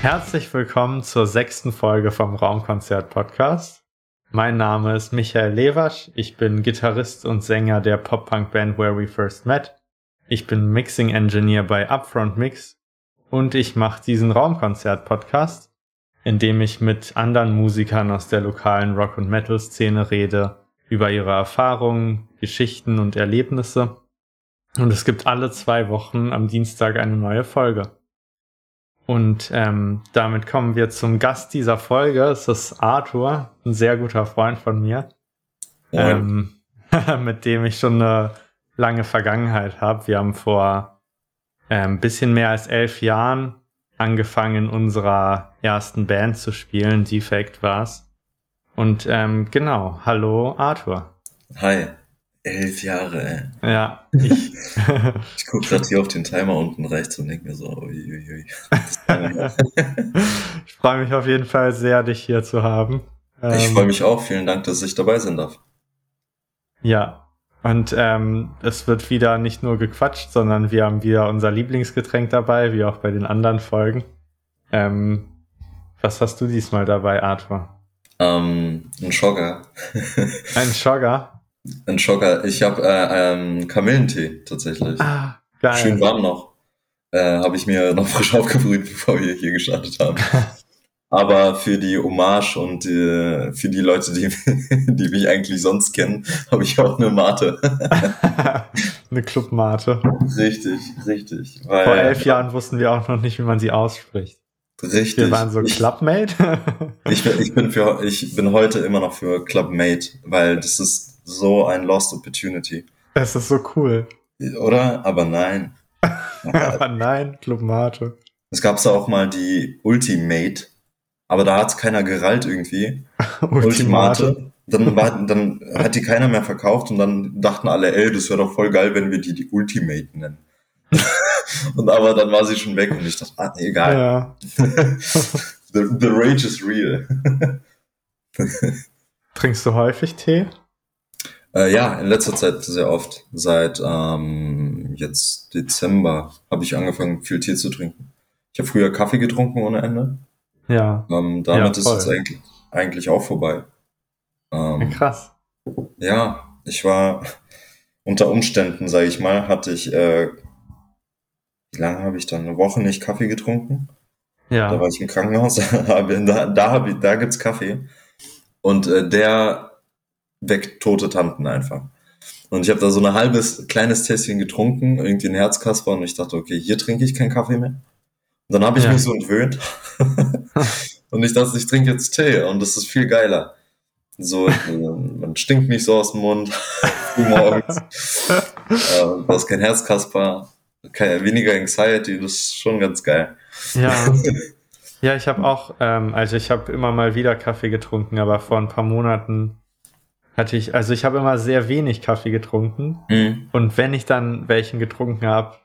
Herzlich willkommen zur sechsten Folge vom Raumkonzert Podcast. Mein Name ist Michael Lewasch. Ich bin Gitarrist und Sänger der Pop-Punk-Band Where We First Met. Ich bin Mixing Engineer bei Upfront Mix und ich mache diesen Raumkonzert Podcast, in dem ich mit anderen Musikern aus der lokalen Rock- und Metal-Szene rede über ihre Erfahrungen, Geschichten und Erlebnisse. Und es gibt alle zwei Wochen am Dienstag eine neue Folge. Und ähm, damit kommen wir zum Gast dieser Folge. Es ist Arthur, ein sehr guter Freund von mir, ähm, mit dem ich schon eine lange Vergangenheit habe. Wir haben vor ein ähm, bisschen mehr als elf Jahren angefangen, in unserer ersten Band zu spielen. Defect war's. Und ähm, genau, hallo Arthur. Hi. Elf Jahre, ey. Ja, ich. ich gucke gerade hier auf den Timer unten rechts und denke mir so, uiuiui. ich freue mich auf jeden Fall sehr, dich hier zu haben. Ich ähm, freue mich auch. Vielen Dank, dass ich dabei sein darf. Ja, und ähm, es wird wieder nicht nur gequatscht, sondern wir haben wieder unser Lieblingsgetränk dabei, wie auch bei den anderen Folgen. Ähm, was hast du diesmal dabei, Arthur? Ähm, ein Schogger. ein Schogger? Ein Schocker. Ich habe äh, ähm, Kamillentee tatsächlich. Ah, geil. Schön warm noch. Äh, habe ich mir noch frisch aufgebrüht, bevor wir hier gestartet haben. Aber für die Hommage und äh, für die Leute, die, die mich eigentlich sonst kennen, habe ich auch eine Mate. eine Clubmate. Richtig, richtig. Weil, Vor elf Jahren wussten wir auch noch nicht, wie man sie ausspricht. Richtig. Wir waren so Clubmate. ich, bin, ich, bin für, ich bin heute immer noch für Clubmate, weil das ist so ein Lost Opportunity. Das ist so cool. Oder? Aber nein. aber nein, Club Mate. Es gab da auch mal die Ultimate, aber da hat es keiner gerallt irgendwie. Ultimate. Dann, war, dann hat die keiner mehr verkauft und dann dachten alle, ey, das wäre doch voll geil, wenn wir die die Ultimate nennen. und aber dann war sie schon weg und ich dachte, ah, egal. Ja. the, the rage is real. Trinkst du häufig Tee? Äh, ja, in letzter Zeit sehr oft. Seit ähm, jetzt Dezember habe ich angefangen, viel Tee zu trinken. Ich habe früher Kaffee getrunken ohne Ende. Ja. Ähm, damit ja, ist es eigentlich, eigentlich auch vorbei. Ähm, Krass. Ja, ich war unter Umständen, sage ich mal, hatte ich, äh, wie lange habe ich dann? Eine Woche nicht Kaffee getrunken. Ja. Da war ich im Krankenhaus, da, da, ich, da gibt's Kaffee. Und äh, der weg tote Tanten einfach. Und ich habe da so ein halbes kleines Tässchen getrunken, irgendwie ein Herzkasper und ich dachte, okay, hier trinke ich keinen Kaffee mehr. Und dann habe ich ja. mich so entwöhnt und ich dachte, ich trinke jetzt Tee und das ist viel geiler. So, man stinkt nicht so aus dem Mund morgens. äh, du hast kein Herzkasper, kein, weniger Anxiety, das ist schon ganz geil. Ja. Ja, ich habe auch, ähm, also ich habe immer mal wieder Kaffee getrunken, aber vor ein paar Monaten hatte ich, also ich habe immer sehr wenig Kaffee getrunken. Mhm. Und wenn ich dann welchen getrunken habe,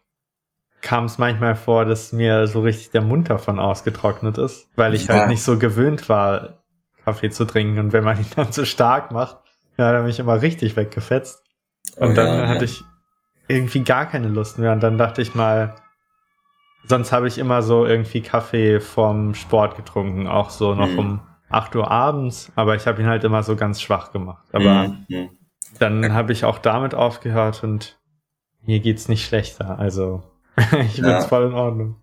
kam es manchmal vor, dass mir so richtig der Mund davon ausgetrocknet ist, weil ich halt ja. halt nicht so gewöhnt war, Kaffee zu trinken. Und wenn man ihn dann zu stark macht, dann bin ich immer richtig weggefetzt. Und oh, dann ja, hatte ja. ich irgendwie gar keine Lust mehr. Und dann dachte ich mal, sonst habe ich immer so irgendwie Kaffee vom Sport getrunken, auch so noch mhm. um 8 Uhr abends, aber ich habe ihn halt immer so ganz schwach gemacht. Aber mhm. dann habe ich auch damit aufgehört und mir geht's nicht schlechter. Also ich bin ja. voll in Ordnung.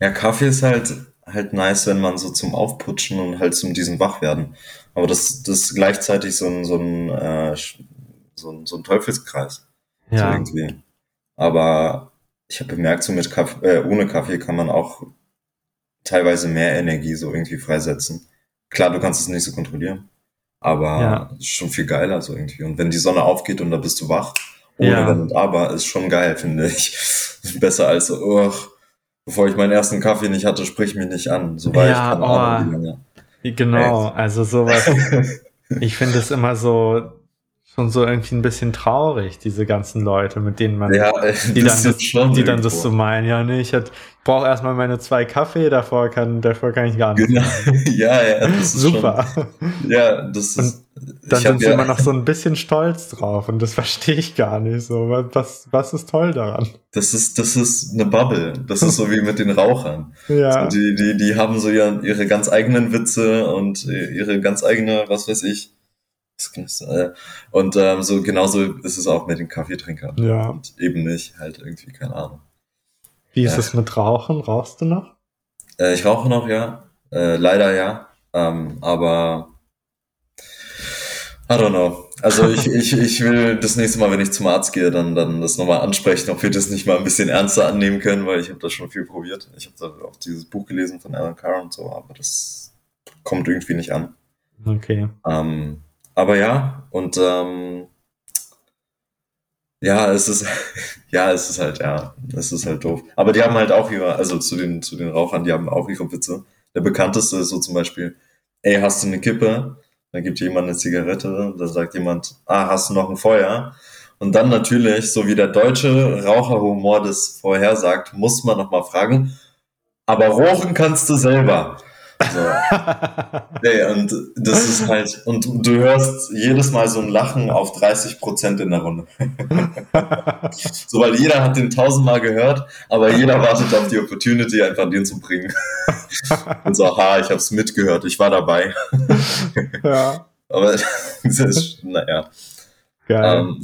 Ja, Kaffee ist halt halt nice, wenn man so zum Aufputschen und halt zum diesem Wachwerden. Aber das, das ist gleichzeitig so ein, so ein, äh, so ein, so ein Teufelskreis. Ja. So irgendwie. Aber ich habe bemerkt, so mit Kaffee, äh, ohne Kaffee kann man auch teilweise mehr Energie so irgendwie freisetzen. Klar, du kannst es nicht so kontrollieren, aber ja. ist schon viel geiler so irgendwie. Und wenn die Sonne aufgeht und da bist du wach, ohne ja. Wenn und Aber, ist schon geil, finde ich. Besser als so, oh, bevor ich meinen ersten Kaffee nicht hatte, sprich mich nicht an. So war ja, ich keine oh, Ahnung, wie lange. Genau, Echt. also sowas. ich finde es immer so schon so irgendwie ein bisschen traurig, diese ganzen Leute, mit denen man, Ja, äh, die, das dann, ist schon die dann das so meinen, ja, nee, ich, ich brauche erstmal meine zwei Kaffee, davor kann, davor kann ich gar nicht. Genau. ja, ja, das ist Super. Schon, ja, das ist. Dann ich hab sind sie ja, immer noch so ein bisschen stolz drauf und das verstehe ich gar nicht so. Was, was ist toll daran? Das ist, das ist eine Bubble. Das ist so wie mit den Rauchern. Ja, So, die, die, die haben so ihre, ihre ganz eigenen Witze und ihre ganz eigene, was weiß ich. Und ähm, so genauso ist es auch mit den Kaffeetrinkern. ja. Und eben nicht, halt irgendwie, keine Ahnung. Wie ist Ja. es mit Rauchen? Rauchst du noch? Äh, ich rauche noch, ja. Äh, leider ja. Ähm, aber I don't know. Also ich, ich, ich will das nächste Mal, wenn ich zum Arzt gehe, dann, dann das nochmal ansprechen, ob wir das nicht mal ein bisschen ernster annehmen können, weil ich habe das schon viel probiert. Ich habe da auch dieses Buch gelesen von Alan Carr und so, aber das kommt irgendwie nicht an. Okay. Ähm, aber ja, und ähm, ja, es ist, ja, es ist halt, ja, es ist halt doof. Aber die haben halt auch ihre, also zu den, zu den Rauchern, die haben auch ihre Witze. Der bekannteste ist so zum Beispiel, ey, hast du eine Kippe? Dann gibt jemand eine Zigarette, dann sagt jemand, ah, hast du noch ein Feuer? Und dann natürlich, so wie der deutsche Raucherhumor das vorhersagt, muss man nochmal fragen, aber rauchen kannst du selber. So. Nee, und das ist halt, und du hörst jedes Mal so ein Lachen auf 30 Prozent in der Runde. So, weil jeder hat den tausendmal gehört, aber jeder wartet auf die Opportunity, einfach den zu bringen. Und so, ha, ich hab's mitgehört, ich war dabei. ja, Aber das ist, naja. geil. Ähm,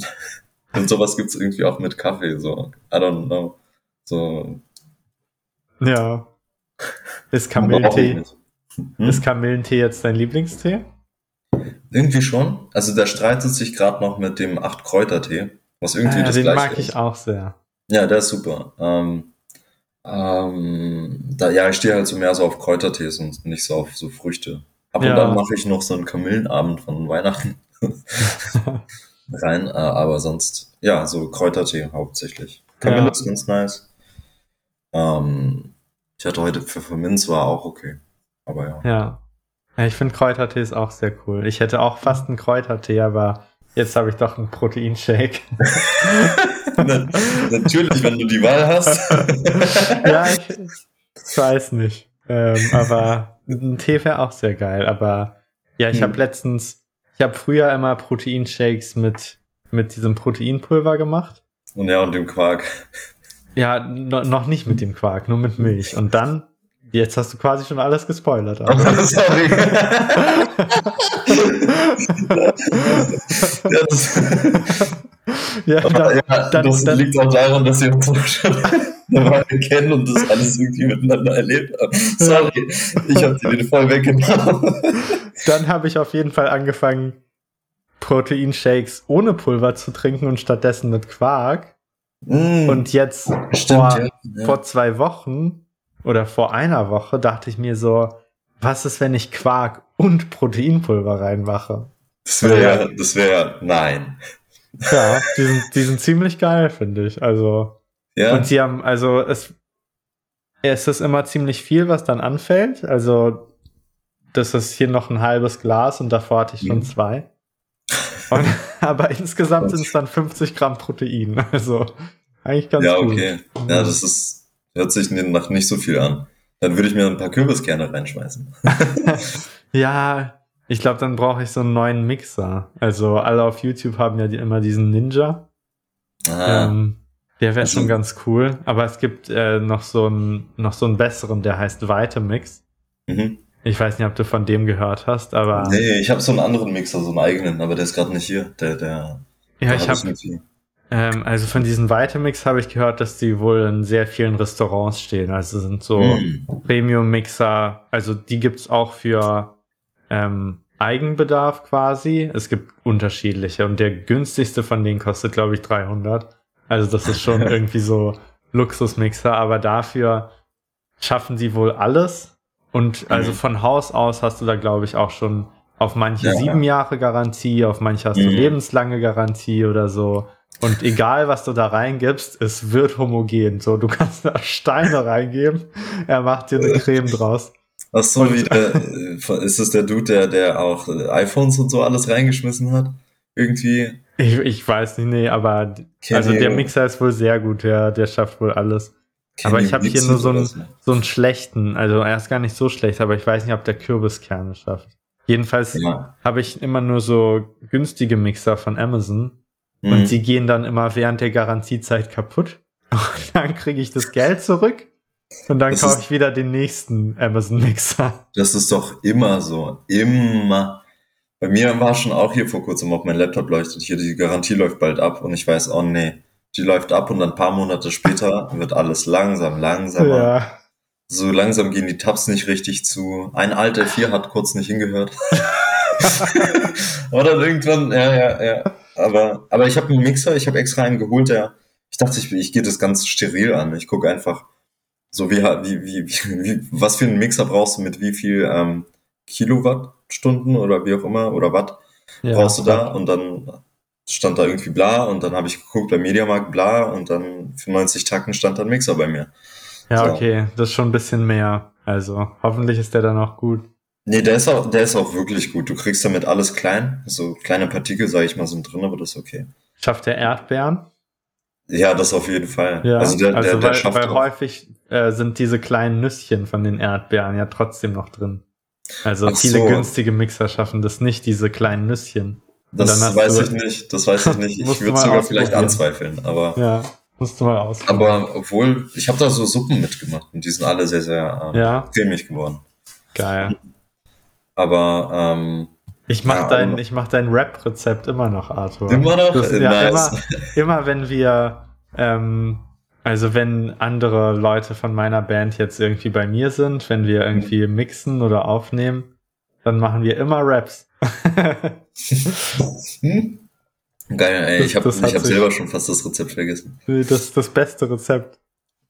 und sowas gibt's irgendwie auch mit Kaffee, so, I don't know. So, ja. Ist nicht. Hm? ist Kamillentee jetzt dein Lieblingstee? Irgendwie schon. Also der streitet sich gerade noch mit dem Acht-Kräuter-Tee, was irgendwie Ah, das den gleiche mag ich ist. auch sehr. Ja, der ist super. Ähm, ähm, da, ja, ich stehe halt so mehr so auf Kräutertees und nicht so auf so Früchte. Ab Ja. und an mache ich noch so einen Kamillenabend von Weihnachten rein, äh, aber sonst, ja, so Kräutertee hauptsächlich. Kamille Ja. ist ganz nice. Ähm, ich hatte heute Pfefferminz, war auch okay. Aber ja. Ja. ja ich finde Kräutertee ist auch sehr cool. Ich hätte auch fast einen Kräutertee, aber jetzt habe ich doch einen Proteinshake. Na- Natürlich, wenn du die Wahl hast. ja, ich, ich weiß nicht. Ähm, aber ein Tee wäre auch sehr geil. Aber ja, ich Hm. habe letztens, ich habe früher immer Proteinshakes mit, mit diesem Proteinpulver gemacht. Und ja, und dem Quark. Ja, no, noch nicht mit dem Quark, nur mit Milch. Und dann, jetzt hast du quasi schon alles gespoilert. Aber. Sorry. ja, das, ja, dann, ja, dann- das dann- liegt auch daran, dass wir uns schon Weile kennen und das alles irgendwie miteinander erlebt haben. Sorry, ich habe dir den voll weggenommen. dann habe ich auf jeden Fall angefangen, Proteinshakes ohne Pulver zu trinken und stattdessen mit Quark. Mm, Und jetzt stimmt, vor, ja. vor zwei Wochen oder vor einer Woche dachte ich mir so, was ist, wenn ich Quark und Proteinpulver reinmache? Das wäre ja, das wäre ja, nein. Ja, die sind, die sind ziemlich geil, finde ich. Also, Ja, und sie haben, also es, es ist immer ziemlich viel, was dann anfällt. Also, das ist hier noch ein halbes Glas und davor hatte ich schon Mhm. zwei. Und, aber insgesamt sind es dann 50 Gramm Protein. Also, eigentlich ganz ja, gut. okay. Ja, das ist, hört sich nach nicht so viel an. Dann würde ich mir ein paar Kürbiskerne reinschmeißen. Ja, ich glaube, dann brauche ich so einen neuen Mixer. Also alle auf YouTube haben ja die, immer diesen Ninja. Ah, Ähm, der wäre Also- schon ganz cool. Aber es gibt äh, noch so einen noch so einen besseren, der heißt Vitamix. mhm. Ich weiß nicht, ob du von dem gehört hast, aber Nee, ich habe so einen anderen Mixer, so einen eigenen, aber der ist gerade nicht hier. Der, der, ja, der ich habe. Ähm, also von diesen Vitamix habe ich gehört, dass die wohl in sehr vielen Restaurants stehen. Also sind so Mm. Premium-Mixer, also die gibt's auch für ähm, Eigenbedarf quasi. Es gibt unterschiedliche und der günstigste von denen kostet, glaube ich, 300. Also das ist schon irgendwie so Luxusmixer, aber dafür schaffen sie wohl alles. Und also Mhm. von Haus aus hast du da, glaube ich, auch schon auf manche Ja. sieben Jahre Garantie, auf manche hast du Mhm. lebenslange Garantie oder so. Und egal, was du da reingibst, es wird homogen. So, du kannst da Steine reingeben, er macht dir eine Creme draus. Ach so, Und- wie der, äh, ist es der Dude, der, der auch äh, iPhones und so alles reingeschmissen hat? irgendwie. Ich, ich weiß nicht, nee, aber Kenny, also der Mixer ist wohl sehr gut, der, der schafft wohl alles. Kenny aber ich habe hier nur so einen, so einen schlechten, also er ist gar nicht so schlecht, aber ich weiß nicht, ob der Kürbiskerne schafft. Jedenfalls Ja. habe ich immer nur so günstige Mixer von Amazon Mhm. und die gehen dann immer während der Garantiezeit kaputt. Und dann kriege ich das Geld zurück und dann Das kaufe ich wieder den nächsten Amazon Mixer. Das ist doch immer so. Immer. Bei mir war schon auch hier vor kurzem auf mein Laptop leuchtet hier, die Garantie läuft bald ab und ich weiß, oh nee, die läuft ab und dann ein paar Monate später wird alles langsam, langsamer. Ja. So langsam gehen die Tabs nicht richtig zu. Ein Alt L4 hat kurz nicht hingehört. Oder irgendwann, ja, ja, ja. Aber, aber ich habe einen Mixer, ich habe extra einen geholt, der, ich dachte, ich, ich gehe das ganz steril an. Ich gucke einfach, so wie, wie, wie, wie, was für einen Mixer brauchst du mit wie viel ähm, Kilowattstunden oder wie auch immer oder Watt ja. brauchst du da und dann stand da irgendwie bla und dann habe ich geguckt bei Mediamarkt bla und dann für 90 Tacken stand da ein Mixer bei mir. Ja, So. okay, das ist schon ein bisschen mehr. Also hoffentlich ist der dann auch gut. Nee, der ist auch, der ist auch wirklich gut. Du kriegst damit alles klein. So kleine Partikel, sage ich mal, sind drin, aber das ist okay. Schafft der Erdbeeren? Ja, das auf jeden Fall. Ja, also der, der, der weil, schafft weil auch. häufig äh, sind diese kleinen Nüsschen von den Erdbeeren ja trotzdem noch drin. Also Ach viele so. günstige Mixer schaffen das nicht, diese kleinen Nüsschen. Das weiß du- ich nicht. Das weiß ich nicht. Ich würde sogar vielleicht anzweifeln. Aber, Ja, musst du mal ausprobieren. aber obwohl, ich habe da so Suppen mitgemacht und die sind alle sehr, sehr ähm, Ja, cremig geworden. geil. Aber ähm, Ich mach Ja, dein, ich mach dein Rap-Rezept immer noch, Arthur. immer noch Das, ja, nice. immer, immer wenn wir, ähm, also wenn andere Leute von meiner Band jetzt irgendwie bei mir sind, wenn wir irgendwie mixen oder aufnehmen, dann machen wir immer Raps. Geil, ey. Das- Ich habe hab selber schon fast das Rezept vergessen. das das beste Rezept.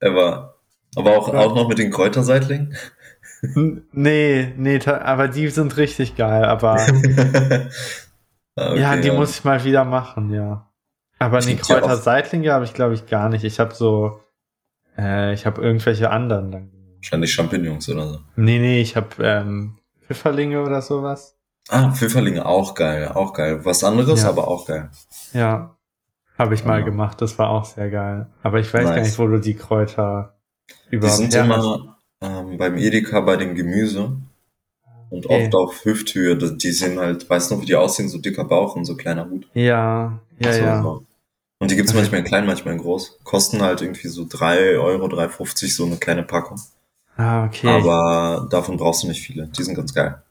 Aber, aber auch, Ja. auch noch mit den Kräuterseitlingen. Nee, nee, aber die sind richtig geil, aber Ah, okay, ja, die muss ich mal wieder machen, ja. Aber die die auch. Kräuter Seitlinge habe ich, glaube ich, gar nicht. Ich habe so, äh, ich habe irgendwelche anderen dann. Wahrscheinlich Champignons oder so. Nee, nee, ich habe ähm, Pfifferlinge oder sowas. Ah, Pfifferlinge, auch geil, auch geil. Was anderes, Ja. aber auch geil. Ja, habe ich mal Ja. gemacht. Das war auch sehr geil. Aber ich weiß gar Nice. nicht, wo du die Kräuter Die überhaupt sind her hast. immer ähm, beim Edeka bei dem Gemüse und Okay. oft auf Hüfthöhe. Die sehen halt, weißt du noch, wie die aussehen? So dicker Bauch und so kleiner Hut. Ja, ja, so, ja. So. Und die gibt's Okay. manchmal in klein, manchmal in groß. Kosten halt irgendwie so drei Euro, 3,50 so eine kleine Packung. Ah, okay. Aber davon brauchst du nicht viele. Die sind ganz geil.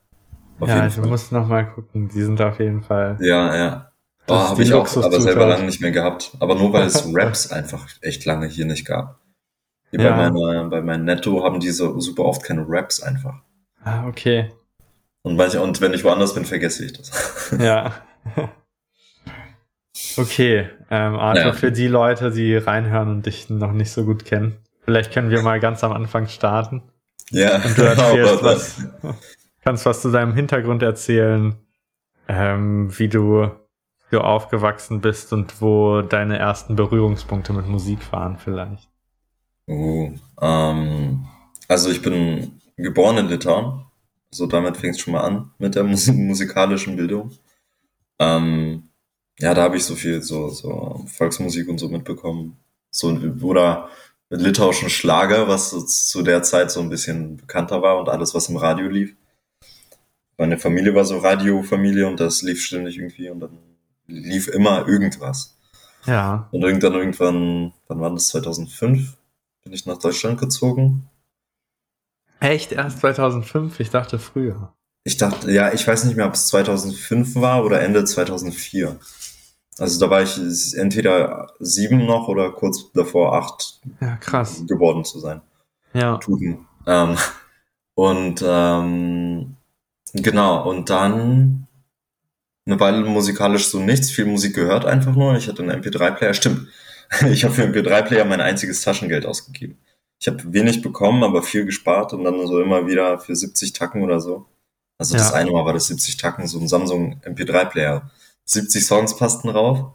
Auf ja, jeden du Fall. musst noch mal gucken. Die sind auf jeden Fall. Ja, ja. Oh, Das ist habe ich auch, aber selber lange nicht mehr gehabt. Aber nur weil es Raps einfach echt lange hier nicht gab. Hier Ja. bei, meiner, bei meinem Netto haben diese super oft keine Raps einfach. Ah, okay. Und, manche, und wenn ich woanders bin, vergesse ich das. Ja. okay, ähm, Arthur, Ja. für die Leute, die reinhören und dich noch nicht so gut kennen, vielleicht können wir mal ganz am Anfang starten. ja, Und du erzählst aber- was, kannst was zu deinem Hintergrund erzählen, ähm, wie du, wie du aufgewachsen bist und wo deine ersten Berührungspunkte mit Musik waren vielleicht. Uh, ähm, also ich bin geboren in Litauen. So damit fängt es schon mal an mit der mus musikalischen Bildung. Ähm, ja, da habe ich so viel so, so Volksmusik und so mitbekommen. So, oder litauischen Schlager, was so zu der Zeit so ein bisschen bekannter war und alles, was im Radio lief. Meine Familie war so Radiofamilie und das lief ständig irgendwie und dann lief immer irgendwas. Ja, Und irgendwann, irgendwann, wann war das? 2005? Bin ich nach Deutschland gezogen. echt erst 2005? Ich dachte früher. Ich dachte, ja, ich weiß nicht mehr, ob es 2005 war oder Ende 2004. Also da war ich entweder sieben noch oder kurz davor acht Ja, krass. geworden zu sein. Ja, Tuten. Ähm, und ähm, genau, und dann eine Weile musikalisch so nichts, viel Musik gehört einfach nur. Ich hatte einen MP3-Player, stimmt. Ich habe für einen MP3-Player mein einziges Taschengeld ausgegeben. Ich habe wenig bekommen, aber viel gespart und dann so immer wieder für 70 Tacken oder so. Also das Ja. eine Mal war das 70 Tacken, so ein Samsung MP3-Player. 70 Songs passten drauf.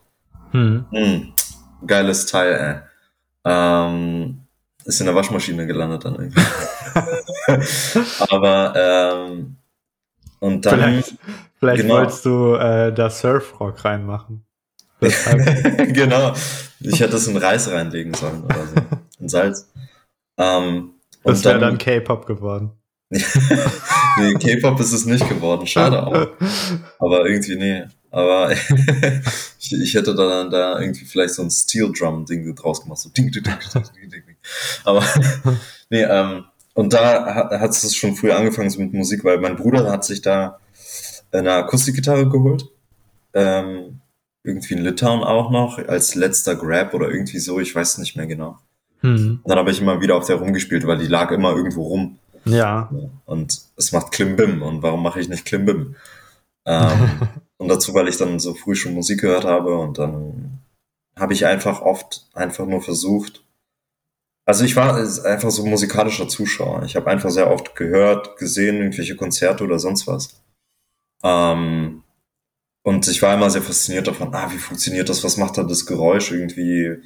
hm. Hm, geiles Teil, ey. Ähm, ist in der Waschmaschine gelandet dann irgendwie. Aber, ähm, Und dann. Vielleicht, vielleicht genau. wolltest du äh, da Surfrock reinmachen. genau. Ich hätte es in Reis reinlegen sollen oder so. In Salz. Ähm, und das wäre dann K-Pop geworden. nee, K-Pop ist es nicht geworden. Schade auch. Aber irgendwie, nee. Aber ich, ich hätte dann da irgendwie vielleicht so ein Steel Drum Ding draus gemacht. So ding, ding, ding, ding, ding, ding. Aber nee, ähm, und da hat, hat es schon früh angefangen so mit Musik, weil mein Bruder hat sich da eine Akustikgitarre geholt. Ähm, irgendwie in Litauen auch noch, als letzter Grab oder irgendwie so, ich weiß nicht mehr genau. Hm. Dann habe ich immer wieder auf der rumgespielt, weil die lag immer irgendwo rum. Ja. Und es macht Klimbim. Und warum mache ich nicht Klimbim? Ähm, und dazu, weil ich dann so früh schon Musik gehört habe und dann habe ich einfach oft einfach nur versucht. Also ich war einfach so musikalischer Zuschauer. Ich habe einfach sehr oft gehört, gesehen, irgendwelche Konzerte oder sonst was. Ähm, und ich war immer sehr fasziniert davon, ah, wie funktioniert das, was macht da das Geräusch irgendwie,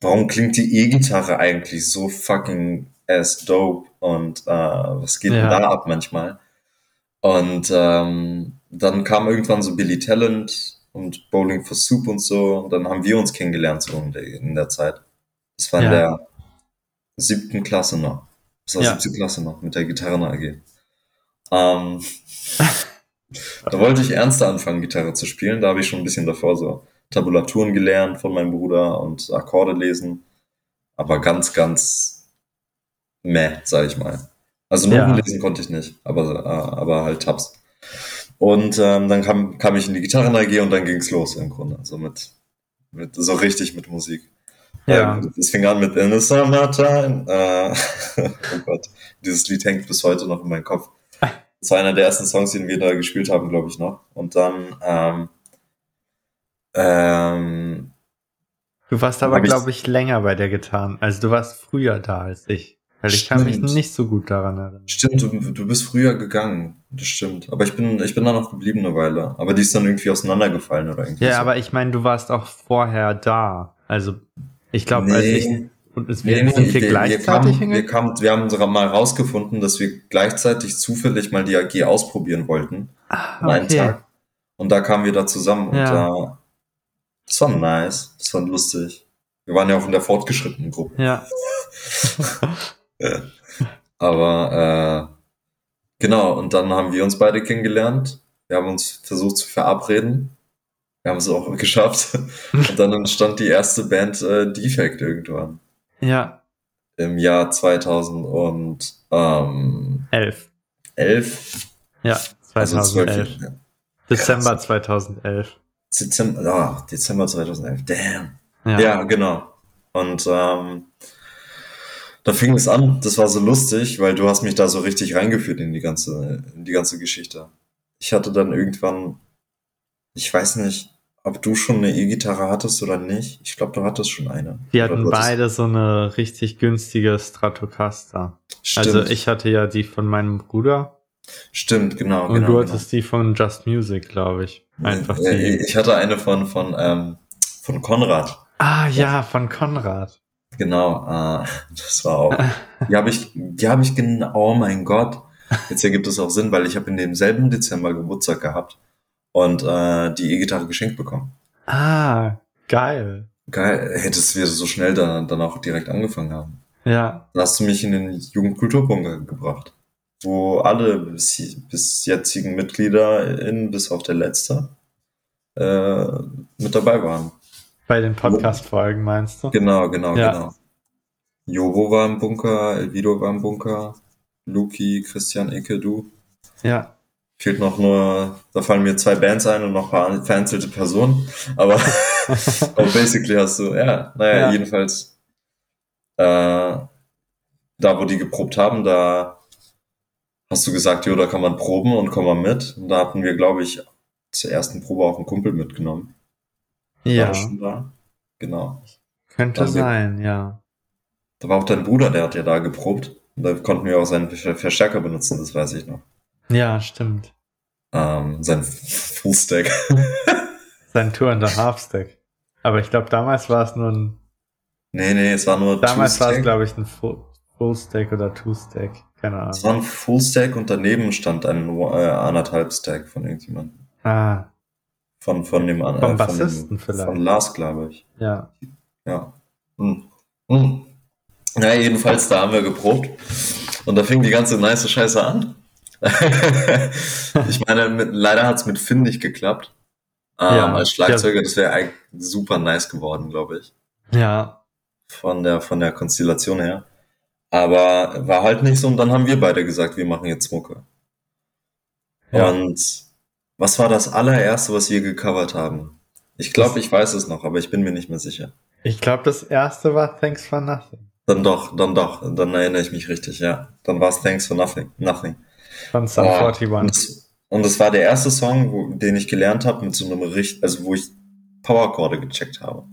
warum klingt die E-Gitarre eigentlich so fucking ass dope und äh, was geht Ja. denn da ab manchmal? Und ähm, dann kam irgendwann so Billy Talent und Bowling for Soup und so. Und dann haben wir uns kennengelernt so in der, in der Zeit. Das war in Ja. der siebten Klasse noch. Das war Ja. siebte Klasse noch mit der Gitarren AG. Ähm, da wollte ich ernster anfangen, Gitarre zu spielen. Da habe ich schon ein bisschen davor so Tabulaturen gelernt von meinem Bruder und Akkorde lesen. Aber ganz, ganz meh, sag ich mal. Also Noten Ja. lesen konnte ich nicht, aber, äh, aber halt Tabs. Und ähm, dann kam, kam ich in die Gitarren AG und dann ging's los im Grunde. So mit, mit so richtig mit Musik. Ja. Ähm, Es fing an mit In the Summertime. Äh, oh Gott, dieses Lied hängt bis heute noch in meinem Kopf. Das war einer der ersten Songs, den wir da gespielt haben, glaube ich noch. Und dann ähm, ähm, Du warst aber, glaube ich, länger bei der getan. Also du warst früher da als ich. Weil ich kann mich Stimmt. nicht so gut daran erinnern. Stimmt, du, du bist früher gegangen. Das stimmt. Aber ich bin, ich bin da noch geblieben eine Weile. Aber die ist dann irgendwie auseinandergefallen oder irgendwie. Ja, so. aber ich meine, du warst auch vorher da. Also ich glaube, als Nee. ich und es Nee, wir, nee, sind wir, wir, wir, gleichzeitig kamen, wir, kamen, wir haben mal rausgefunden, dass wir gleichzeitig zufällig mal die AG ausprobieren wollten. Ah, An einem Tag. Und da kamen wir da zusammen und Ja. da, das war nice, das war lustig. Wir waren ja auch in der fortgeschrittenen Gruppe. Ja, Aber äh, genau, und dann haben wir uns beide kennengelernt. Wir haben uns versucht zu verabreden. Wir haben es auch geschafft. Und dann entstand die erste Band äh, Defect irgendwann. Ja, Im Jahr 2011. elf. Ja, Also 2011. 12, ja. Dezember 2011. Dezember, ah, Dezember 2011. Damn. Ja. Ja, genau. Und ähm, da fing es an. Das war so lustig, weil du hast mich da so richtig reingeführt in die ganze, in die ganze Geschichte. Ich hatte dann irgendwann, ich weiß nicht, ob du schon eine E-Gitarre hattest oder nicht. Ich glaube, du hattest schon eine. Wir hatten hattest- beide so eine richtig günstige Stratocaster. Stimmt, Also ich hatte ja die von meinem Bruder stimmt, genau, und genau. du genau. hattest die von Just Music, glaube ich. Einfach Äh, die. Ich hatte eine von, von, ähm, von Konrad. Ah ja, von Konrad. Genau, äh, das war auch. Die habe ich, die habe ich genau, oh mein Gott. Jetzt ergibt es auch Sinn, weil ich habe in demselben Dezember Geburtstag gehabt und äh, die E-Gitarre geschenkt bekommen. Ah, geil. Geil, hättest wir so schnell dann, dann auch direkt angefangen haben. Ja, Dann hast du mich in den Jugendkulturbunker gebracht, wo alle bis, bis jetzigen Mitglieder in, bis auf der letzte, äh, mit dabei waren. bei den Podcast-Folgen meinst du? Genau, genau, Ja. genau. Jovo war im Bunker, Elvido war im Bunker, Luki, Christian, Icke, du. Ja. Fehlt noch nur, da fallen mir zwei Bands ein und noch ein paar vereinzelte Personen. Aber, basically hast du, ja, naja, Ja. jedenfalls, äh, da wo die geprobt haben, da hast du gesagt, jo, da kann man proben und komm mal mit. Und da hatten wir, glaube ich, zur ersten Probe auch einen Kumpel mitgenommen. Ja, da? Genau. könnte Also- sein, ja. Da war auch dein Bruder, der hat ja da geprobt. Und da konnten wir auch seinen Ver- Verstärker benutzen, das weiß ich noch. Ja, stimmt. Ähm, sein Fullstack. Sein Tour in der Half-Stack. Aber ich glaube, damals war es nur ein, nee, nee, es war nur damals war es, glaube ich, ein Full- Full-Stack oder Two-Stack. Keine Ahnung. Es war ein Full Stack und daneben stand ein äh, anderthalb Stack von irgendjemandem. Ah, Von, von dem äh, Vom von Bassisten dem, vielleicht. Von Lars, glaube ich. ja. Ja. Hm. Hm. Na, jedenfalls, da haben wir geprobt. Und da fing die ganze nice Scheiße an. ich meine, mit, leider hat es mit Finn nicht geklappt. Ähm, Ja. als Schlagzeuger, das wäre eigentlich super nice geworden, glaube ich. Ja. Von der, von der Konstellation her. Aber war halt nicht so. Und dann haben wir beide gesagt, wir machen jetzt Mucke. Ja. Und was war das allererste, was wir gecovert haben? Ich glaube, ich weiß es noch, aber ich bin mir nicht mehr sicher. Ich glaube, das erste war Thanks for Nothing. Dann doch, dann doch, dann erinnere ich mich richtig, ja. Dann war es Thanks for Nothing. Nothing. Von Sun Ja, 41. Und das, und das war der erste Song, wo, den ich gelernt habe mit so einem Richt, also wo ich Powerchorde gecheckt habe.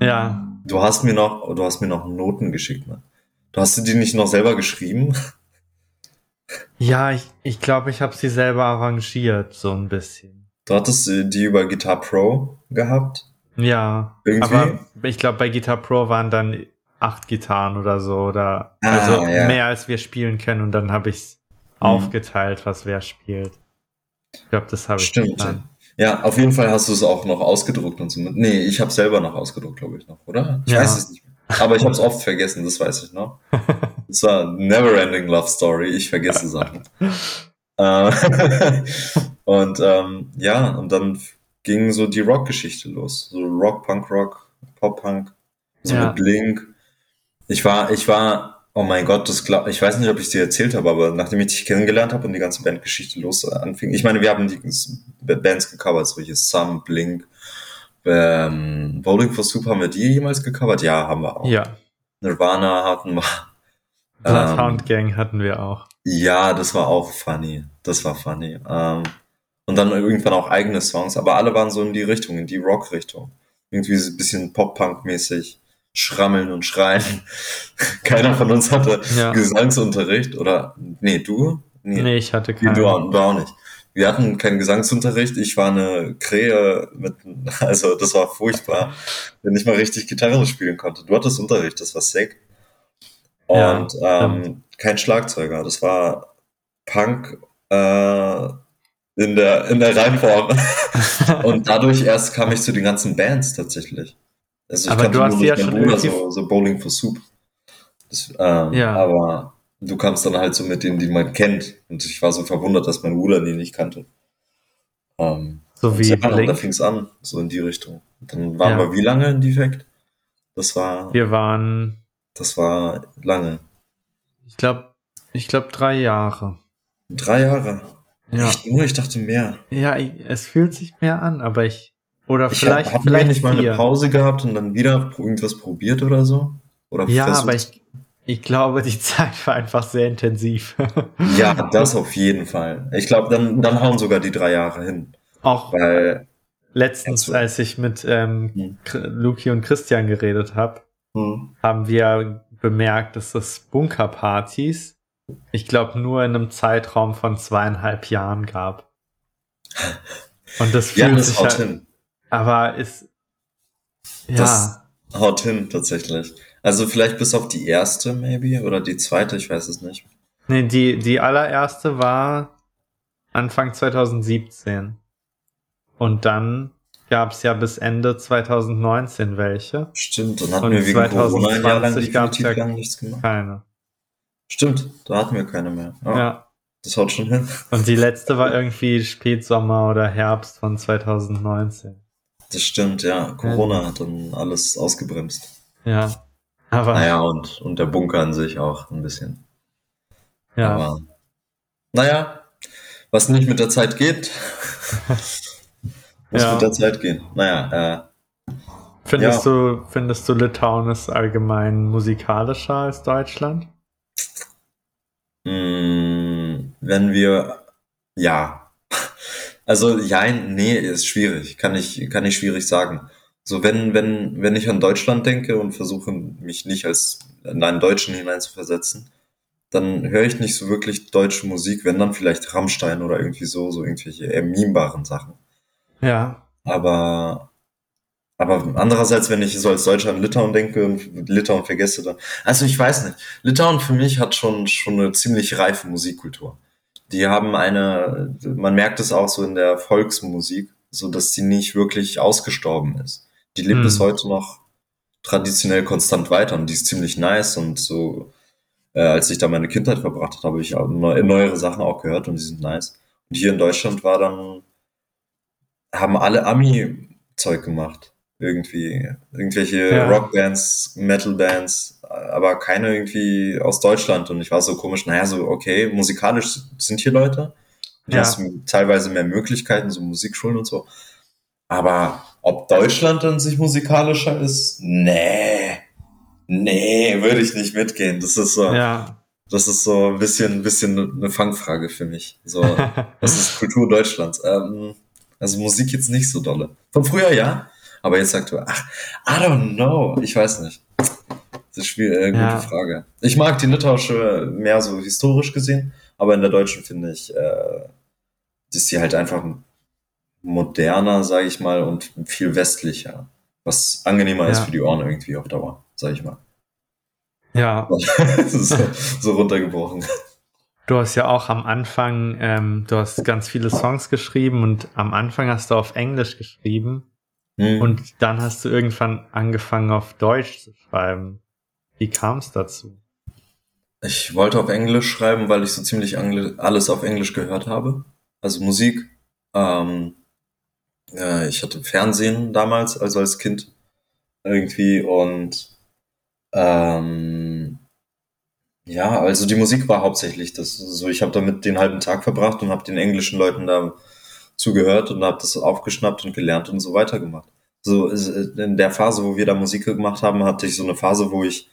Ja. Du hast mir noch, du hast mir noch Noten geschickt, ne? Du hast die nicht noch selber geschrieben? Ja, ich glaube, ich, glaub, ich habe sie selber arrangiert, so ein bisschen. Du hattest äh, die über Guitar Pro gehabt? Ja. Irgendwie? Aber ich glaube, bei Guitar Pro waren dann acht Gitarren oder so. Oder Ah, also ja. mehr als wir spielen können und dann habe ich Mhm. aufgeteilt, was wer spielt. Ich glaube, das habe ich Stimmt. getan. Ja, auf jeden Fall hast du es auch noch ausgedruckt und so. Nee, ich habe selber noch ausgedruckt, glaube ich noch, oder? Ich Ja. weiß es nicht mehr. Aber ich habe es oft vergessen, das weiß ich noch. Es war eine Never-Ending Love Story. Ich vergesse Sachen. Äh, und ähm, ja, und dann ging so die Rock-Geschichte los. So Rock, Punk, Rock, Pop, Punk. So Ja. mit Blink. Ich war, ich war, oh mein Gott, das glaub, ich weiß nicht, ob ich dir erzählt habe, aber nachdem ich dich kennengelernt habe und die ganze Bandgeschichte los äh, anfing, ich meine, wir haben die Bands gecovert, solche Some, Blink, ähm, Bowling for Soup haben wir die jemals gecovert? Ja, haben wir auch. Ja. Nirvana hatten wir. Bloodhound Gang hatten wir auch. Ja, das war auch funny. Das war funny. Ähm, und dann irgendwann auch eigene Songs, aber alle waren so in die Richtung, in die Rock-Richtung. Irgendwie so ein bisschen Pop-Punk-mäßig. Schrammeln und schreien. Keiner von uns hatte Ja. Gesangsunterricht oder, nee, du? Nee, ich hatte Nee, keinen. du, auch- du auch nicht. Wir hatten keinen Gesangsunterricht. Ich war eine Krähe mit, also das war furchtbar, der nicht mal richtig Gitarre spielen konnte. Du hattest Unterricht, das war sick. Ja, Und ähm, kein Schlagzeuger. Das war Punk äh, in der in der Reinform. Und dadurch erst kam ich zu den ganzen Bands tatsächlich. Also ich Aber du hast ja schon Bruder so, so Bowling for Soup. Das, ähm, Ja. Aber du kamst dann halt so mit denen, die man kennt. Und ich war so verwundert, dass mein Bruder die nicht kannte. Ähm, so wie ja, da fing es an, so in die Richtung. Und dann waren Ja. wir wie lange in Defekt? Das war, Wir waren, das war lange. ich glaube, ich glaube drei Jahre. Drei Jahre. Ja. Echt nur? Ich dachte mehr. Ja, ich, es fühlt sich mehr an, aber ich oder Ich vielleicht hab vielleicht nicht mal eine vier. Pause gehabt und dann wieder irgendwas probiert oder so? Oder Ja, versucht? aber ich ich glaube, die Zeit war einfach sehr intensiv. Ja, das auf jeden Fall. Ich glaube, dann, dann hauen sogar die drei Jahre hin. Auch Weil, letztens, Also- als ich mit ähm, Hm. Luki und Christian geredet habe, hm, haben wir bemerkt, dass es Bunkerpartys, ich glaube, nur in einem Zeitraum von zweieinhalb Jahren gab. Und das ja, fühlt das sich halt, hin. Aber ist ja, Das- Haut hin, tatsächlich. Also vielleicht bis auf die erste, maybe, oder die zweite, ich weiß es nicht. nee, die, die allererste war Anfang 2017. Und dann gab es ja bis Ende 2019 welche. Stimmt, dann hatten Und wir wegen Corona ein Jahr 2020 definitiv ja lang nichts gemacht. Keine. Stimmt, da hatten wir keine mehr. Ja, Ja. Das haut schon hin. Und die letzte war irgendwie Spätsommer oder Herbst von 2019. Das stimmt, ja. Corona hat dann alles ausgebremst. Ja. Aber Naja, und, und der Bunker an sich auch ein bisschen. ja. Aber naja, was nicht mit der Zeit geht, muss Ja. mit der Zeit gehen. Naja, äh, Findest ja. du, findest du Litauen ist allgemein musikalischer als Deutschland? mm, wenn wir, ja. Also, ja, nee, ist schwierig. Kann ich, kann ich schwierig sagen. So, wenn, wenn, wenn ich an Deutschland denke und versuche, mich nicht als in einen Deutschen hineinzuversetzen, dann höre ich nicht so wirklich deutsche Musik, wenn dann vielleicht Rammstein oder irgendwie so, so irgendwelche eher memebaren Sachen. Ja. Aber aber andererseits, wenn ich so als Deutscher an Litauen denke und Litauen vergesse, dann. Also ich weiß nicht. Litauen für mich hat schon, schon eine ziemlich reife Musikkultur. Die haben eine, man merkt es auch so in der Volksmusik, so dass die nicht wirklich ausgestorben ist. Die lebt hm. bis heute noch traditionell konstant weiter und die ist ziemlich nice und so, äh, als ich da meine Kindheit verbracht habe, habe ich auch neu, neuere Sachen auch gehört und die sind nice. Und hier in Deutschland war dann, haben alle Ami-Zeug gemacht irgendwie. Irgendwelche ja. Rockbands, Metalbands, aber keine irgendwie aus Deutschland. Und ich war so komisch, naja, so, okay, musikalisch sind hier Leute. Du ja. hast teilweise mehr Möglichkeiten, so Musikschulen und so. Aber ob Deutschland dann sich musikalischer ist, nee. Nee, würde ich nicht mitgehen. Das ist so. Ja. Das ist so ein bisschen, ein bisschen eine Fangfrage für mich. So, was ist Kultur Deutschlands? Ähm, also Musik jetzt nicht so dolle. Von früher ja, aber jetzt sagt du, ach, I don't know. Ich weiß nicht. Das ist schwierig, äh, gute ja. Frage. Ich mag die litauische mehr so historisch gesehen, aber in der deutschen finde ich, äh, ist sie halt einfach moderner, sage ich mal, und viel westlicher. Was angenehmer ja. ist für die Ohren irgendwie auf Dauer, sage ich mal. Ja. so, so runtergebrochen. Du hast ja auch am Anfang, ähm, du hast ganz viele Songs geschrieben und am Anfang hast du auf Englisch geschrieben. Mhm. Und dann hast du irgendwann angefangen auf Deutsch zu schreiben. Wie kam es dazu? Ich wollte auf Englisch schreiben, weil ich so ziemlich alles auf Englisch gehört habe. Also Musik. Ähm, äh, ich hatte Fernsehen damals, also als Kind irgendwie und ähm, ja, also die Musik war hauptsächlich das. So, ich habe damit den halben Tag verbracht und habe den englischen Leuten da zugehört und habe das aufgeschnappt und gelernt und so weiter gemacht. So in der Phase, wo wir da Musik gemacht haben, hatte ich so eine Phase, wo ich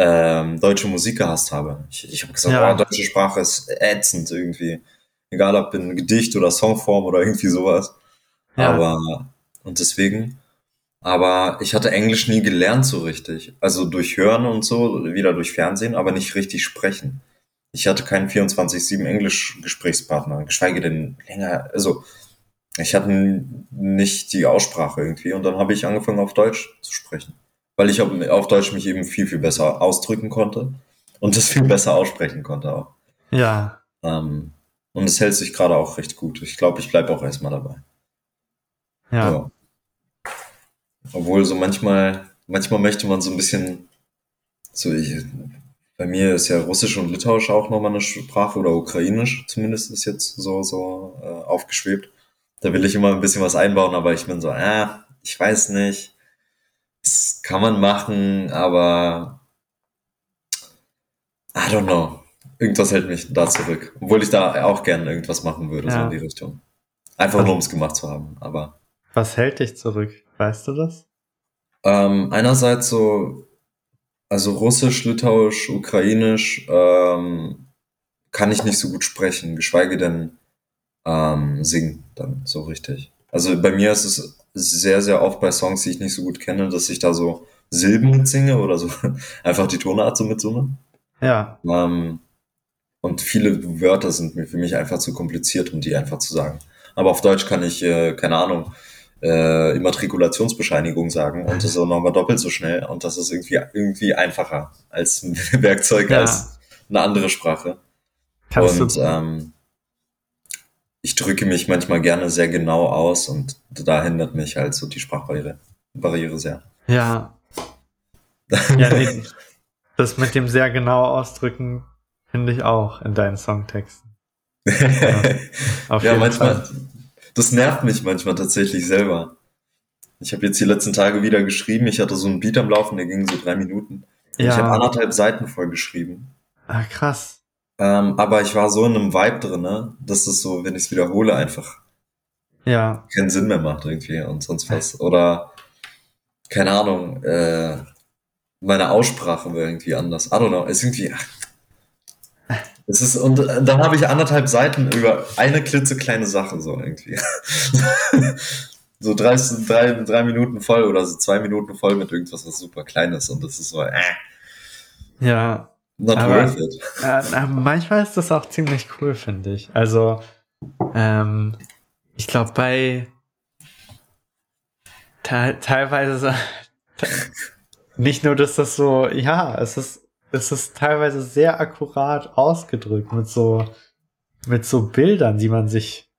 ähm, deutsche Musik gehasst habe. Ich, ich habe gesagt, ja. oh, deutsche Sprache ist ätzend irgendwie. Egal ob in Gedicht oder Songform oder irgendwie sowas. Ja. Aber und deswegen. Aber ich hatte Englisch nie gelernt so richtig. Also durch Hören und so, wieder durch Fernsehen, aber nicht richtig sprechen ich hatte keinen 24-7 Englisch-Gesprächspartner, geschweige denn länger, also ich hatte nicht die Aussprache irgendwie und dann habe ich angefangen auf Deutsch zu sprechen, weil ich auf Deutsch mich eben viel, viel besser ausdrücken konnte und das viel besser aussprechen konnte auch. Ja. Ähm, und es hält sich gerade auch recht gut. Ich glaube, ich bleibe auch erstmal dabei. Ja. ja. Obwohl so manchmal, manchmal möchte man so ein bisschen, so ich, bei mir ist ja Russisch und Litauisch auch nochmal eine Sprache oder Ukrainisch zumindest ist jetzt so, so äh, aufgeschwebt. Da will ich immer ein bisschen was einbauen, aber ich bin so, äh, ich weiß nicht. Das kann man machen, aber I don't know. Irgendwas hält mich da zurück. Obwohl ich da auch gerne irgendwas machen würde, ja. so in die Richtung. Einfach nur, um es gemacht zu haben, aber. Was hält dich zurück? Weißt du das? Ähm, einerseits so, also Russisch, Litauisch, Ukrainisch ähm, kann ich nicht so gut sprechen, geschweige denn ähm, singen dann so richtig. Also bei mir ist es sehr, sehr oft bei Songs, die ich nicht so gut kenne, dass ich da so Silben mitsinge oder so einfach die Tonart so mitsumme. Ja. Ähm, und viele Wörter sind für mich einfach zu kompliziert, um die einfach zu sagen. Aber auf Deutsch kann ich, äh, keine Ahnung, äh, Immatrikulationsbescheinigung sagen und das ist auch nochmal doppelt so schnell und das ist irgendwie, irgendwie einfacher als ein Werkzeug, ja. als eine andere Sprache. Kannst und ähm, ich drücke mich manchmal gerne sehr genau aus und da hindert mich halt so die Sprachbarriere Barriere sehr. Ja. ja nee, das mit dem sehr genau ausdrücken finde ich auch in deinen Songtexten. ja, ja manchmal, Fall das nervt mich manchmal tatsächlich selber. Ich habe jetzt die letzten Tage wieder geschrieben. Ich hatte so einen Beat am Laufen, der ging so drei Minuten. Ja. Ich habe anderthalb Seiten voll geschrieben. Ah, krass. Ähm, aber ich war so in einem Vibe drin, ne, dass das so, wenn ich es wiederhole, einfach ja. keinen Sinn mehr macht irgendwie und sonst was. Oder keine Ahnung, äh, meine Aussprache wäre irgendwie anders. I don't know. Ist irgendwie, ach, es ist, und dann habe ich anderthalb Seiten über eine klitzekleine Sache, so irgendwie. so drei, drei, drei Minuten voll oder so zwei Minuten voll mit irgendwas, was super klein ist. Und das ist so, äh. Ja. Not aber, worth it. Äh, manchmal ist das auch ziemlich cool, finde ich. Also, ähm, ich glaube, bei te teilweise nicht nur, dass das so, ja, es ist, es ist teilweise sehr akkurat ausgedrückt mit so, mit so Bildern, die man sich,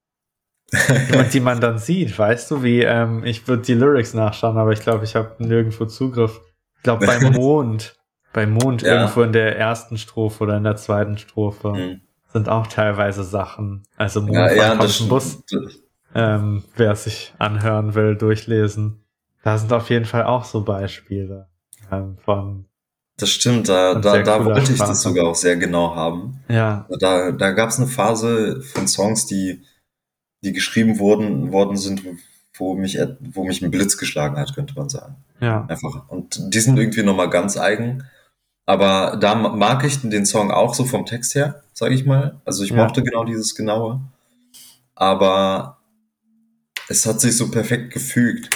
die man dann sieht, weißt du, wie, ähm, ich würde die Lyrics nachschauen, aber ich glaube, ich habe nirgendwo Zugriff. Ich glaube, beim Mond, beim Mond ja. irgendwo in der ersten Strophe oder in der zweiten Strophe mhm. sind auch teilweise Sachen. Also Mond ja, ja, das Bus, ähm, wer es sich anhören will, durchlesen. Da sind auf jeden Fall auch so Beispiele ähm, von. Das stimmt, da, da, da wollte ich Sprache. das sogar auch sehr genau haben. Ja. Da, da gab es eine Phase von Songs, die, die geschrieben wurden, worden sind, wo mich, wo mich ein Blitz geschlagen hat, könnte man sagen. Ja. Einfach. Und die sind irgendwie nochmal ganz eigen. Aber da mag ich den Song auch so vom Text her, sage ich mal. Also ich ja. mochte genau dieses Genaue. Aber es hat sich so perfekt gefügt.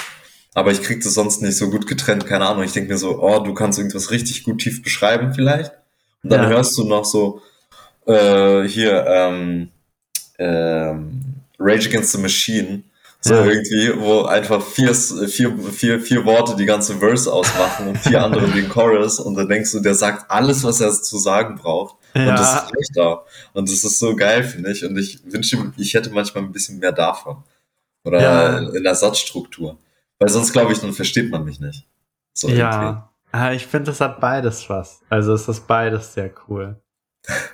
Aber ich krieg das sonst nicht so gut getrennt, keine Ahnung. Ich denke mir so, oh, du kannst irgendwas richtig gut tief beschreiben vielleicht. Und dann ja. hörst du noch so, äh, hier, ähm, ähm, Rage Against the Machine. So ja. irgendwie, wo einfach vier, vier, vier, vier Worte die ganze Verse ausmachen und vier andere den Chorus und dann denkst du, der sagt alles, was er zu sagen braucht. Ja. Und das reicht auch. Und das ist so geil, finde ich. Und ich wünsche, ich hätte manchmal ein bisschen mehr davon. Oder ja. in der Satzstruktur. Weil sonst, glaube ich, dann versteht man mich nicht. So ja. ja, ich finde, das hat beides was. Also es ist beides sehr cool.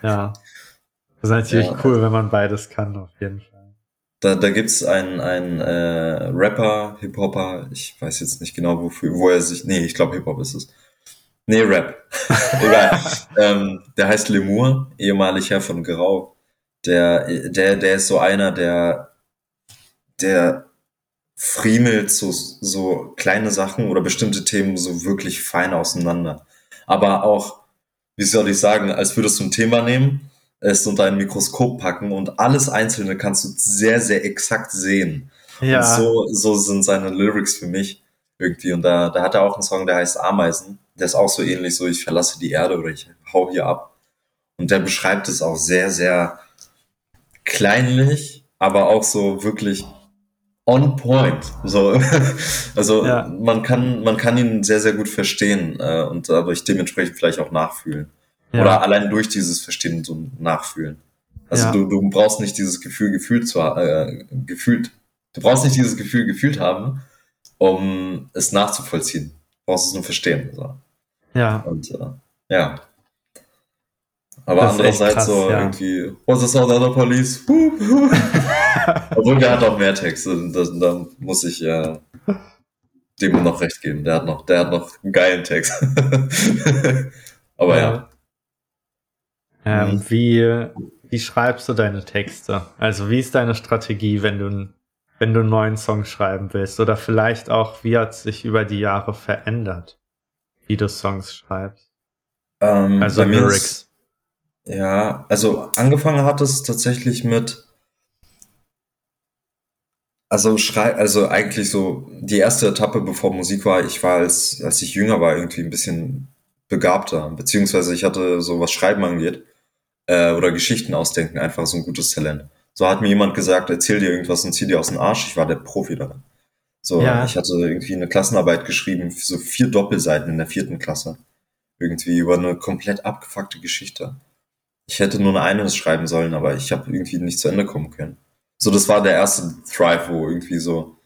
Ja. Das ist natürlich ja. cool, wenn man beides kann, auf jeden Fall. Da, da gibt's einen, einen äh, Rapper, Hip-Hopper, ich weiß jetzt nicht genau, wofür, wo er sich. Nee, ich glaube Hip-Hop ist es. Nee, Rap. Egal. ähm, der heißt Lemur, ehemalig Herr von Grau. Der, der, der ist so einer, der der friemelt so, so kleine Sachen oder bestimmte Themen so wirklich fein auseinander. Aber auch, wie soll ich sagen, als würdest du ein Thema nehmen, es unter ein Mikroskop packen und alles Einzelne kannst du sehr, sehr exakt sehen. Ja. Und so, so sind seine Lyrics für mich irgendwie. Und da, da hat er auch einen Song, der heißt Ameisen. Der ist auch so ähnlich, so ich verlasse die Erde oder ich hau hier ab. Und der beschreibt es auch sehr, sehr kleinlich, aber auch so wirklich on point. So, also ja. man kann man kann ihn sehr sehr gut verstehen äh, und dadurch dementsprechend vielleicht auch nachfühlen ja. oder allein durch dieses Verstehen so nachfühlen. Also ja. du, du brauchst nicht dieses Gefühl gefühlt zu äh, gefühlt. Du brauchst nicht dieses Gefühl gefühlt haben, um es nachzuvollziehen. Du brauchst es nur verstehen. So. Ja. Und äh, ja. Aber andererseits krass, so ja. irgendwie, was ist out the police? Obwohl der hat auch mehr Texte, da, da muss ich äh, dem noch recht geben. Der hat noch, der hat noch einen geilen Text. Aber ja. ja. Ähm, wie, wie schreibst du deine Texte? Also wie ist deine Strategie, wenn du, wenn du einen neuen Song schreiben willst? Oder vielleicht auch, wie hat sich über die Jahre verändert, wie du Songs schreibst? Ähm, also Lyrics. Ja, also angefangen hat es tatsächlich mit, also schrei, also eigentlich so die erste Etappe, bevor Musik war, ich war als, als ich jünger war, irgendwie ein bisschen begabter, beziehungsweise ich hatte so was Schreiben angeht äh, oder Geschichten ausdenken, einfach so ein gutes Talent. So hat mir jemand gesagt, erzähl dir irgendwas und zieh dir aus dem Arsch. Ich war der Profi darin. So, ja. ich hatte irgendwie eine Klassenarbeit geschrieben, so vier Doppelseiten in der vierten Klasse. Irgendwie über eine komplett abgefuckte Geschichte. Ich hätte nur eine schreiben sollen, aber ich habe irgendwie nicht zu Ende kommen können. So, das war der erste Thrive, wo irgendwie so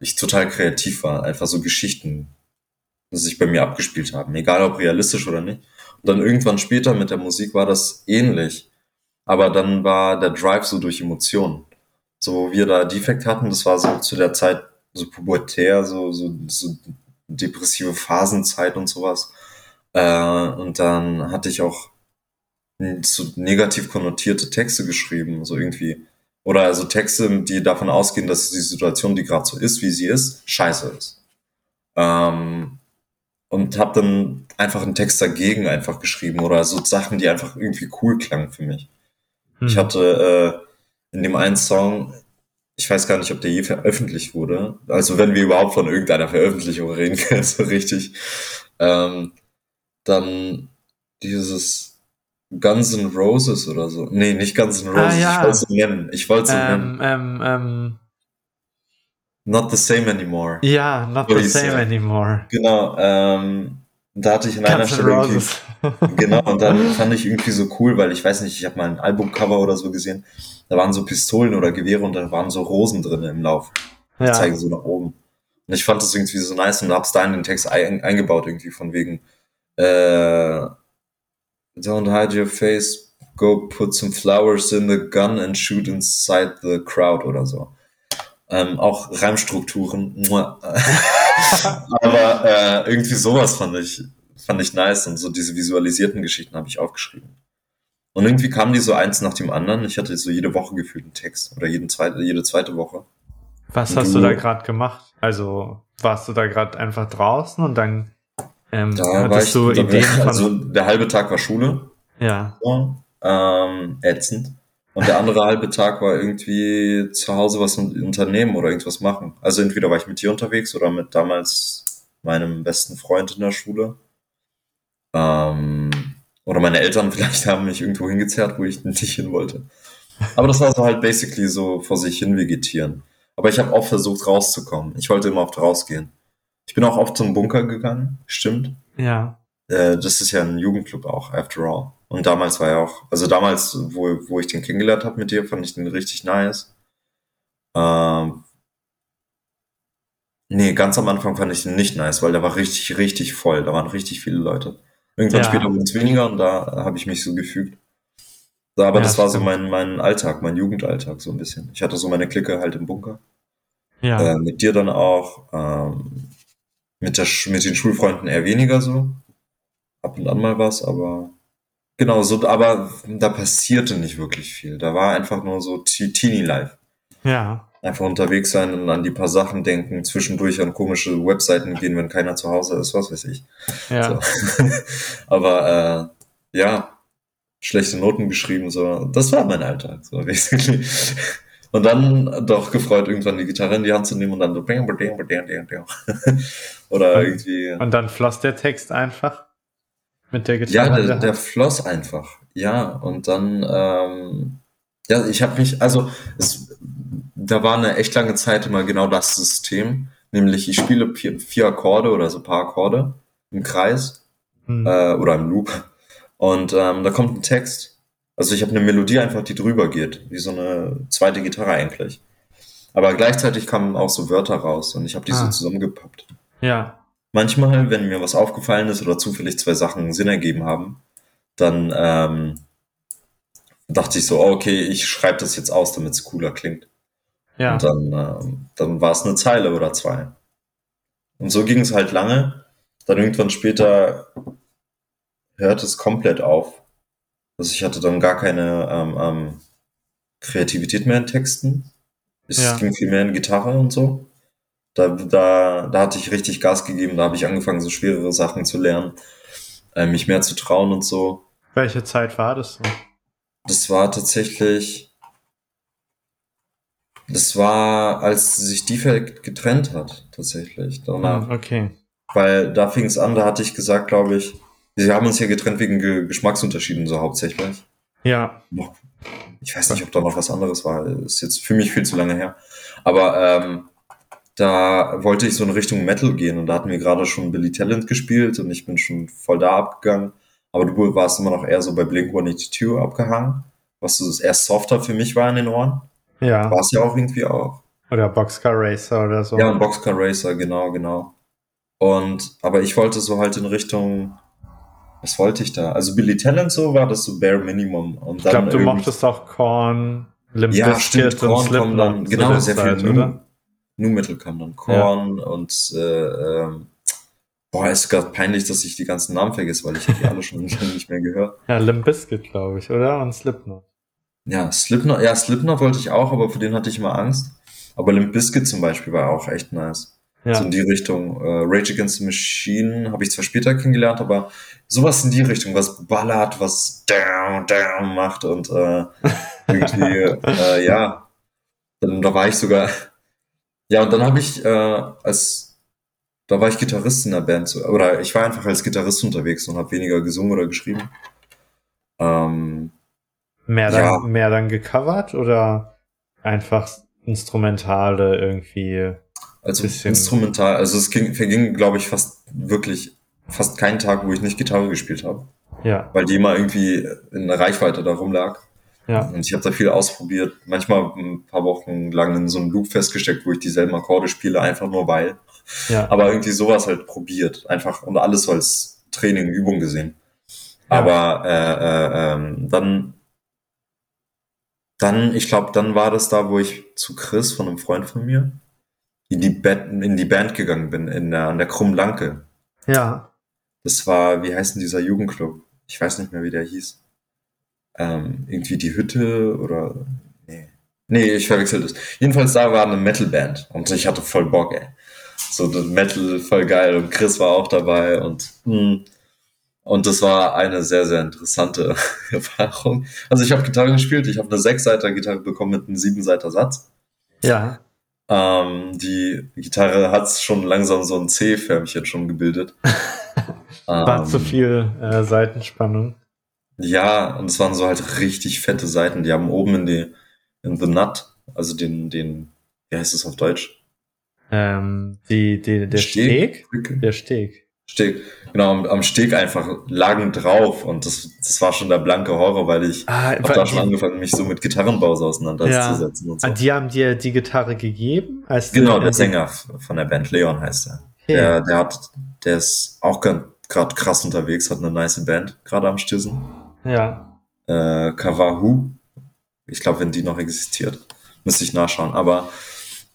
ich total kreativ war. Einfach so Geschichten, die sich bei mir abgespielt haben. Egal ob realistisch oder nicht. Dann irgendwann später mit der Musik war das ähnlich. Aber dann war der Drive so durch Emotionen. So, wo wir da Defekt hatten, das war so zu der Zeit so pubertär, so, so, so depressive Phasenzeit und sowas. Äh, und dann hatte ich auch so negativ konnotierte Texte geschrieben, so irgendwie. Oder also Texte, die davon ausgehen, dass die Situation, die gerade so ist, wie sie ist, scheiße ist. Ähm, und habe dann einfach einen Text dagegen einfach geschrieben oder so Sachen, die einfach irgendwie cool klangen für mich. Hm. Ich hatte äh, in dem einen Song, ich weiß gar nicht, ob der je veröffentlicht wurde, also wenn wir überhaupt von irgendeiner Veröffentlichung reden können, so richtig, ähm, dann dieses Guns N' Roses oder so. Nee, nicht Guns N' ah, Roses. Ah, ja. Ich wollte es nennen. Ich wollte es ähm, nennen. Ähm, ähm, Not the same anymore. Ja, not So the same anymore. Genau, ähm, da hatte ich an einer Stelle genau, und dann fand ich irgendwie so cool, weil ich weiß nicht, ich habe mal ein Albumcover oder so gesehen, da waren so Pistolen oder Gewehre und da waren so Rosen drin im Lauf. Die ja. zeigen so nach oben. Und ich fand das irgendwie so nice und hab's da in den Text ein, eingebaut, irgendwie von wegen, äh, don't hide your face, go put some flowers in the gun and shoot inside the crowd oder so. Ähm, auch Reimstrukturen. Aber äh, irgendwie sowas fand ich, fand ich nice und so diese visualisierten Geschichten habe ich aufgeschrieben. Und irgendwie kamen die so eins nach dem anderen. Ich hatte so jede Woche gefühlt einen Text oder jeden zweite, jede zweite Woche. Was Und hast du- du da gerade gemacht? Also warst du da gerade einfach draußen und dann ähm, Da war hattest ich, du Ideen von. also der halbe Tag war Schule, ja, so, ähm, ätzend. Und der andere halbe Tag war irgendwie zu Hause was un- unternehmen oder irgendwas machen. Also entweder war ich mit dir unterwegs oder mit damals meinem besten Freund in der Schule. Ähm, oder meine Eltern vielleicht haben mich irgendwo hingezerrt, wo ich nicht hin wollte. Aber das war so halt basically so vor sich hin vegetieren. Aber ich habe auch versucht rauszukommen. Ich wollte immer oft rausgehen. Ich bin auch oft zum Bunker gegangen, stimmt. ja, Äh, das ist ja ein Jugendclub auch, after all. Und damals war ja auch, also damals, wo, wo ich den kennengelernt habe mit dir, fand ich den richtig nice. Ähm, nee, ganz am Anfang fand ich den nicht nice, weil der war richtig, richtig voll. Da waren richtig viele Leute. Irgendwann Ja. später wurden es weniger und da habe ich mich so gefügt. Aber Ja, das war so mein, mein Alltag, mein Jugendalltag so ein bisschen. Ich hatte so meine Clique halt im Bunker. ja, Äh, mit dir dann auch. Ähm, mit, der, mit den Schulfreunden eher weniger so. Ab und an mal was, aber genau so. Aber da passierte nicht wirklich viel. Da war einfach nur so Te- Teenie-Life. ja, Einfach unterwegs sein und an die paar Sachen denken, zwischendurch an komische Webseiten gehen, wenn keiner zu Hause ist, was weiß ich. ja, So. aber äh, ja, schlechte Noten geschrieben, so. Das war mein Alltag, so basically. Und dann doch gefreut, irgendwann die Gitarre in die Hand zu nehmen und dann so. Oder irgendwie. Und dann floss der Text einfach mit der Ja, Gitarre. in der, der floss einfach. Ja, und dann, ähm, ja, ich habe mich, also, es, da war eine echt lange Zeit immer genau das System, nämlich ich spiele vier, Akkorde oder so ein paar Akkorde im Kreis Hm. äh, oder im Loop und ähm, da kommt ein Text. Also ich habe eine Melodie einfach, die drüber geht, wie so eine zweite Gitarre eigentlich. Aber gleichzeitig kamen auch so Wörter raus und ich habe die so Ah. zusammengepappt. ja, Manchmal, wenn mir was aufgefallen ist oder zufällig zwei Sachen Sinn ergeben haben, dann ähm, dachte ich so, oh, okay, ich schreibe das jetzt aus, damit es cooler klingt. ja, Und dann, ähm, dann war es eine Zeile oder zwei. Und so ging es halt lange. Dann irgendwann später hört es komplett auf. Also ich hatte dann gar keine ähm, ähm, Kreativität mehr in Texten. Es Ja. ging viel mehr in Gitarre und so. Da, da, da hatte ich richtig Gas gegeben. Da habe ich angefangen, so schwerere Sachen zu lernen, äh, mich mehr zu trauen und so. Welche Zeit war das so? Das war tatsächlich. Das war, als sich die getrennt hat, tatsächlich. Danach. Hm, okay. Weil da fing es an, da hatte ich gesagt, glaube ich, wir haben uns ja getrennt wegen Ge Geschmacksunterschieden, so hauptsächlich. Ja, ich weiß nicht, ob da noch was anderes war. Ist jetzt für mich viel zu lange her. Aber ähm, da wollte ich so in Richtung Metal gehen und da hatten wir gerade schon Billy Talent gespielt und ich bin schon voll da abgegangen. Aber du warst immer noch eher so bei Blink 182 abgehangen, was so eher softer für mich war in den Ohren. ja. War es ja auch irgendwie auch. Oder Boxcar Racer oder so. Ja, und Boxcar Racer, genau, genau. Und, aber ich wollte so halt in Richtung, was wollte ich da? Also Billy Talent so war das so bare Minimum. Und ich glaube, du mochtest auch Korn, Limp Ja, Bizkit stimmt, Korn dann, zu genau, sehr viel Zeit, Nu, oder? Nu Metal kam dann. Korn und, äh, ähm, boah, ist gerade peinlich, dass ich die ganzen Namen vergesse, weil ich die alle schon lange nicht mehr gehört. Ja, Limp Bizkit, glaube ich, oder? Und Slipknot. Ja, Slipknot, ja, Slipknot wollte ich auch, aber für den hatte ich immer Angst. Aber Limp Bizkit zum Beispiel war auch echt nice. Ja, So in die Richtung. Äh, Rage Against the Machine habe ich zwar später kennengelernt, aber sowas in die Richtung, was ballert, was down, down macht und äh, irgendwie, äh, ja. Dann, da war ich sogar, ja, und dann habe ich äh, als, da war ich Gitarrist in der Band, oder ich war einfach als Gitarrist unterwegs und habe weniger gesungen oder geschrieben. Ähm, mehr, dann, ja. mehr dann gecovert oder einfach Instrumentale irgendwie. Also Bisschen. instrumental. Also es ging, verging, glaube ich, fast wirklich fast keinen Tag, wo ich nicht Gitarre gespielt habe, Ja, weil die immer irgendwie in der Reichweite da rumlag. Ja, Und ich habe da viel ausprobiert. Manchmal ein paar Wochen lang in so einem Loop festgesteckt, wo ich dieselben Akkorde spiele, einfach nur weil. ja. Aber irgendwie sowas halt probiert. Einfach und alles so als Training, Übung gesehen. Ja. Aber äh, äh, ähm, dann, dann, ich glaube, dann war das da, wo ich zu Chris von einem Freund von mir in die Band, in die Band gegangen bin, in der, an der Krummlanke. Ja, Das war, wie heißt denn dieser Jugendclub? Ich weiß nicht mehr, wie der hieß. Ähm, irgendwie die Hütte oder. Nee. Nee, ich verwechsel das. Jedenfalls da war eine Metalband und ich hatte voll Bock, ey. So das Metal voll geil und Chris war auch dabei und hm, und das war eine sehr, sehr interessante Erfahrung. Also ich habe Gitarre gespielt, ich habe eine sechsseiter Gitarre bekommen mit einem siebenseiter Satz. ja, Ähm, die Gitarre hat schon langsam so ein C-Förmchen schon gebildet. war Ähm, zu viel äh, Seitenspannung. Ja, und es waren so halt richtig fette Seiten. Die haben oben in die, in the nut, also den, den, wie heißt es auf Deutsch? Ähm, die, die, der Steg? Steg? Der Steg. Steg. Genau, am, am Steg einfach lagen drauf und das, das war schon der blanke Horror, weil ich Ah, hab da schon angefangen, mich so mit Gitarrenbaus auseinanderzusetzen und so. ah, die haben dir die Gitarre gegeben? Als Genau, du- der Sänger von der Band, Leon heißt er. Okay. Der, der hat, der ist auch gerade krass unterwegs, hat eine nice Band gerade am Stissen. Ja, äh, Kavahu. Ich glaube, wenn die noch existiert, müsste ich nachschauen. Aber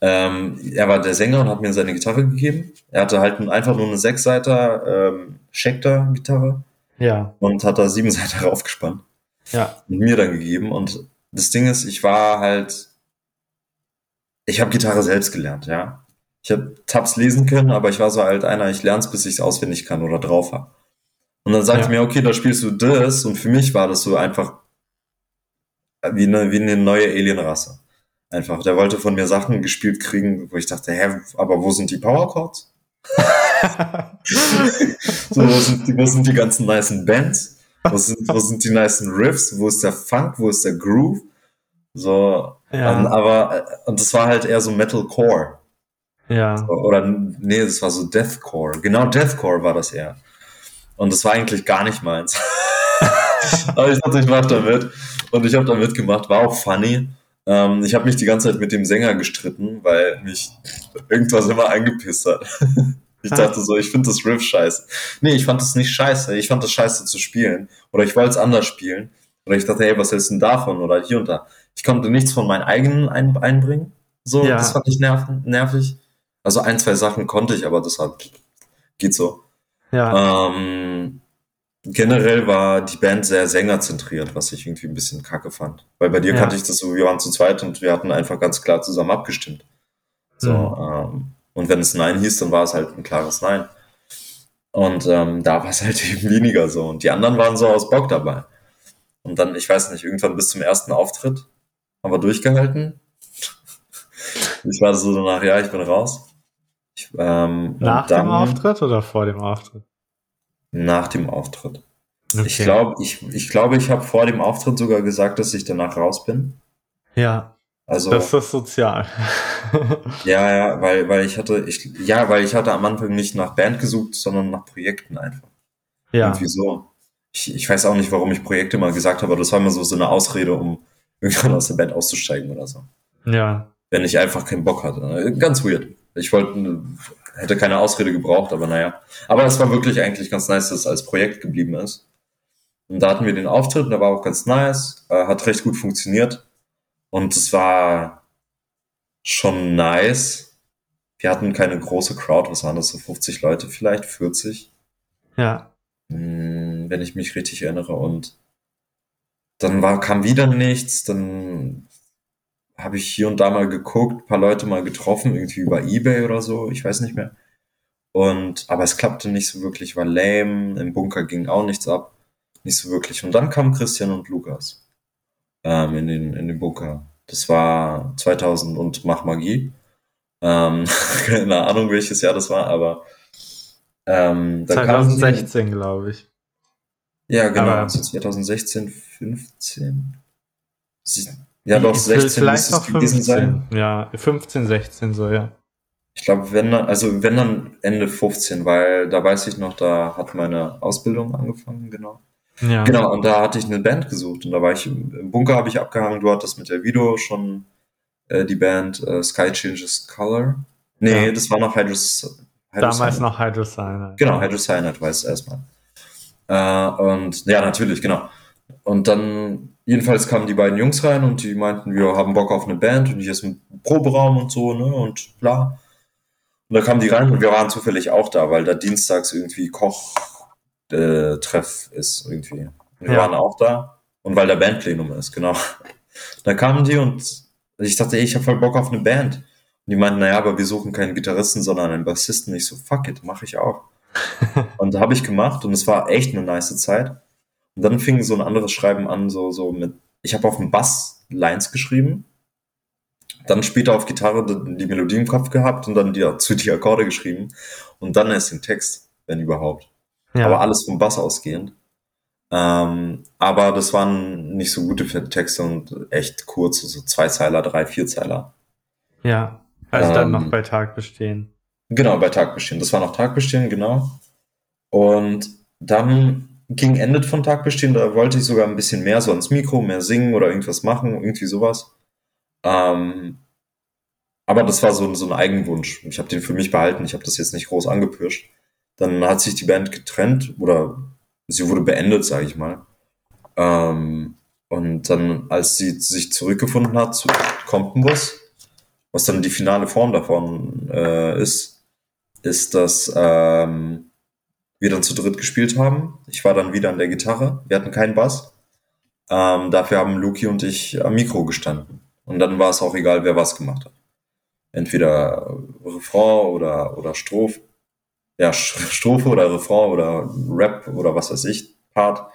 ähm, er war der Sänger und hat mir seine Gitarre gegeben. Er hatte halt einfach nur eine Sechsseiter ähm, Schecter-Gitarre ja, und hat da sieben Seiter raufgespannt ja, und mir dann gegeben. Und das Ding ist, ich war halt, ich habe Gitarre selbst gelernt, ja. Ich habe Tabs lesen können, aber ich war so halt einer, ich lerne es, bis ich es auswendig kann oder drauf habe. Und dann sagte Ja. mir, okay, da spielst du das. Und für mich war das so einfach wie eine, wie eine neue Alienrasse. Einfach. Der wollte von mir Sachen gespielt kriegen, wo ich dachte, hä, aber wo sind die Power Chords? So, wo sind die, wo sind die ganzen nicen Bands? Wo sind, wo sind die nicen Riffs? Wo ist der Funk? Wo ist der Groove? So, Ja. ähm, aber, äh, und das war halt eher so Metalcore. ja, Oder, nee, das war so Deathcore. Genau, Deathcore war das eher. Und das war eigentlich gar nicht meins. aber ich dachte, ich mach da mit. Und ich habe da mitgemacht, war auch funny. Ähm, ich habe mich die ganze Zeit mit dem Sänger gestritten, weil mich irgendwas immer angepisst hat. Ich dachte so, ich finde das Riff scheiße. Nee, ich fand das nicht scheiße. Ich fand das scheiße zu spielen. Oder ich wollte es anders spielen. Oder ich dachte, hey, was hältst du denn davon? Oder hier und da. Ich konnte nichts von meinen eigenen ein einbringen. So, Ja. das fand ich nerv nervig. Also ein, zwei Sachen konnte ich, aber das hat, geht so. Ja, Ähm, generell war die Band sehr sängerzentriert, was ich irgendwie ein bisschen kacke fand. Weil bei dir Ja. kannte ich das so, wir waren zu zweit und wir hatten einfach ganz klar zusammen abgestimmt. So, Mhm. ähm, und wenn es Nein hieß, dann war es halt ein klares Nein. Und ähm, da war es halt eben weniger so. Und die anderen waren so aus Bock dabei. Und dann, ich weiß nicht, irgendwann bis zum ersten Auftritt haben wir durchgehalten. Ich war so danach, ja, ich bin raus. Ich, ähm, nach und dann, dem Auftritt oder vor dem Auftritt? Nach dem Auftritt. Okay. Ich glaube, ich, ich, glaube, ich habe vor dem Auftritt sogar gesagt, dass ich danach raus bin. Ja, Also das ist sozial. ja, ja, weil, weil ich hatte, ich, ja, weil ich hatte am Anfang nicht nach Band gesucht, sondern nach Projekten einfach. ja, Irgendwie so. Ich, ich weiß auch nicht, warum ich Projekte mal gesagt habe, aber das war immer so, so eine Ausrede, um irgendwann aus der Band auszusteigen oder so. ja, Wenn ich einfach keinen Bock hatte. Ganz weird. Ich wollte, hätte keine Ausrede gebraucht, aber naja. Aber es war wirklich eigentlich ganz nice, dass es als Projekt geblieben ist. Und da hatten wir den Auftritt, der war auch ganz nice, äh, hat recht gut funktioniert. Und es war schon nice. Wir hatten keine große Crowd, was waren das, so 50 Leute vielleicht, 40, ja, Hm, wenn ich mich richtig erinnere. Und dann war, kam wieder nichts, dann habe ich hier und da mal geguckt, paar Leute mal getroffen, irgendwie über Ebay oder so, ich weiß nicht mehr. Und, aber es klappte nicht so wirklich, war lame, im Bunker ging auch nichts ab, nicht so wirklich. Und dann kamen Christian und Lukas ähm, in, den, in den Bunker. Das war 2000 und Mach Magie. Ähm, keine Ahnung, welches Jahr das war, aber ähm, dann kamen sie- 2016, glaube ich. ja, genau. Aber- so 2016, 15. Sie- Ja, doch, V- 16 Vielleicht müsste es gewesen 15. sein. Ja, 15, 16 so, ja. Ich glaube, wenn dann, also wenn dann Ende 15, weil da weiß ich noch, da hat meine Ausbildung angefangen, genau. Ja. Genau, und da hatte ich eine Band gesucht und da war ich im, Bunker, habe ich abgehangen. Du hattest mit der Video schon äh, die Band äh, Sky Changes Color. Nee, Ja. das war noch Hydros. Damals noch Hydrocyanide. Genau, Hydrocyanide war es erstmal. Äh, und ja, natürlich, genau. Und dann, jedenfalls kamen die beiden Jungs rein und die meinten, wir haben Bock auf eine Band und hier ist ein Proberaum und so, ne, und bla. Und da kamen die rein und wir waren zufällig auch da, weil da dienstags irgendwie Koch-Treff ist irgendwie. Wir Ja. waren auch da und weil da Bandplenum ist, genau. Da kamen die und ich dachte, ey, ich habe voll Bock auf eine Band. Und die meinten, naja, aber wir suchen keinen Gitarristen, sondern einen Bassisten. Ich so, fuck it, mache ich auch. und da habe ich gemacht und es war echt eine nice Zeit. Und dann fing so ein anderes Schreiben an, so, so mit, ich habe auf dem Bass Lines geschrieben, dann später auf Gitarre die die Melodie im Kopf gehabt und dann die, zu die Akkorde geschrieben und dann erst den Text, wenn überhaupt. Ja. Aber alles vom Bass ausgehend. Ähm, aber das waren nicht so gute Texte und echt kurz, so zwei Zeiler, drei, vier Zeiler. ja. Also dann Ähm, noch bei Tag bestehen. Genau, bei Tagbestehen. Das war noch Tagbestehen, genau. Und dann ging Endet von Tagbestehen, da wollte ich sogar ein bisschen mehr so ans Mikro, mehr singen oder irgendwas machen, irgendwie sowas. Ähm, aber das war so, so ein Eigenwunsch. Ich habe den für mich behalten, ich habe das jetzt nicht groß angepirscht. Dann hat sich die Band getrennt oder sie wurde beendet, sage ich mal. Ähm, und dann, als sie sich zurückgefunden hat zu Kompenbus, was dann die finale Form davon äh, ist, ist, dass ähm, wir dann zu dritt gespielt haben. Ich war dann wieder an der Gitarre. Wir hatten keinen Bass. Ähm, dafür haben Luki und ich am Mikro gestanden. Und dann war es auch egal, wer was gemacht hat. Entweder Refrain oder, oder Strophe. Ja, Strophe oder Refrain oder Rap oder was weiß ich, Part.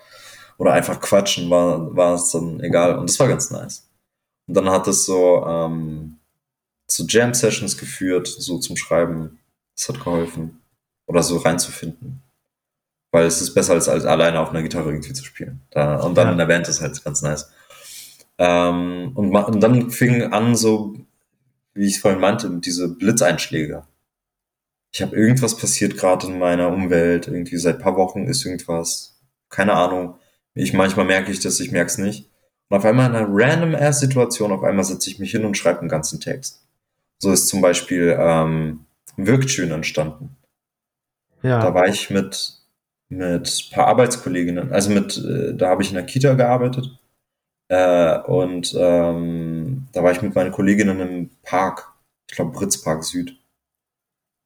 Oder einfach quatschen, war, war es dann egal. Und das war ganz nice. Und dann hat es so ähm, zu Jam-Sessions geführt, so zum Schreiben. Das hat geholfen. Oder so reinzufinden. Weil es ist besser als, als alleine auf einer Gitarre irgendwie zu spielen. Da, und dann Ja. in der Band ist halt ganz nice. Ähm, und, und dann fing an so, wie ich es vorhin meinte, diese Blitzeinschläge. Ich habe irgendwas passiert gerade in meiner Umwelt. Irgendwie seit paar Wochen ist irgendwas. Keine Ahnung. Ich manchmal merke ich das, ich merke es nicht. Und auf einmal in einer random ass Situation, auf einmal setze ich mich hin und schreibe einen ganzen Text. So ist zum Beispiel ähm, Wirktschön entstanden. Ja. Da war ich mit mit paar Arbeitskolleginnen, also mit, äh, da habe ich in der Kita gearbeitet äh, und ähm, da war ich mit meinen Kolleginnen im Park, ich glaube Britzpark Süd.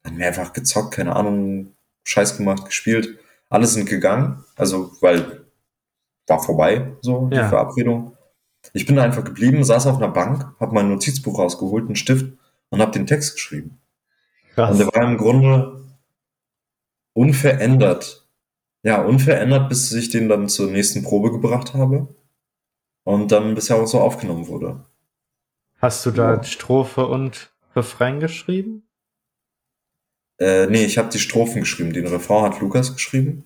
Haben wir einfach gezockt, keine Ahnung, Scheiß gemacht, gespielt. Alle sind gegangen, also weil war vorbei, so die Ja. Verabredung. Ich bin einfach geblieben, saß auf einer Bank, habe mein Notizbuch rausgeholt, einen Stift und habe den Text geschrieben. Krass. Und der war im Grunde unverändert. Ja, unverändert, bis ich den dann zur nächsten Probe gebracht habe. Und dann bisher auch so aufgenommen wurde. Hast du da Ja. Strophe und Refrain geschrieben? Äh, nee, ich habe die Strophen geschrieben. Den Refrain hat Lukas geschrieben.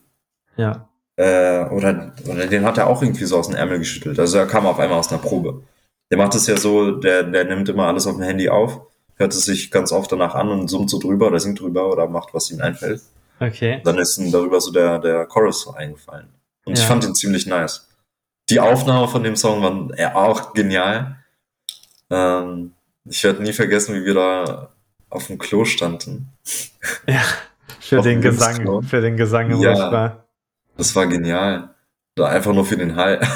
Ja. Äh, oder, oder den hat er auch irgendwie so aus dem Ärmel geschüttelt. Also er kam auf einmal aus einer Probe. Der macht es ja so, der, der nimmt immer alles auf dem Handy auf, hört es sich ganz oft danach an und summt so drüber oder singt drüber oder macht, was ihm einfällt. Okay. dann ist ihm darüber so der, der Chorus so eingefallen. Und ich Ja. fand ihn ziemlich nice. Die Aufnahme von dem Song war ja auch genial. Ähm, ich werde nie vergessen, wie wir da auf dem Klo standen. Ja. Für Auf den Gesang, für den Gesang im Ja. Refrain. Das war genial. Da einfach nur für den Hall.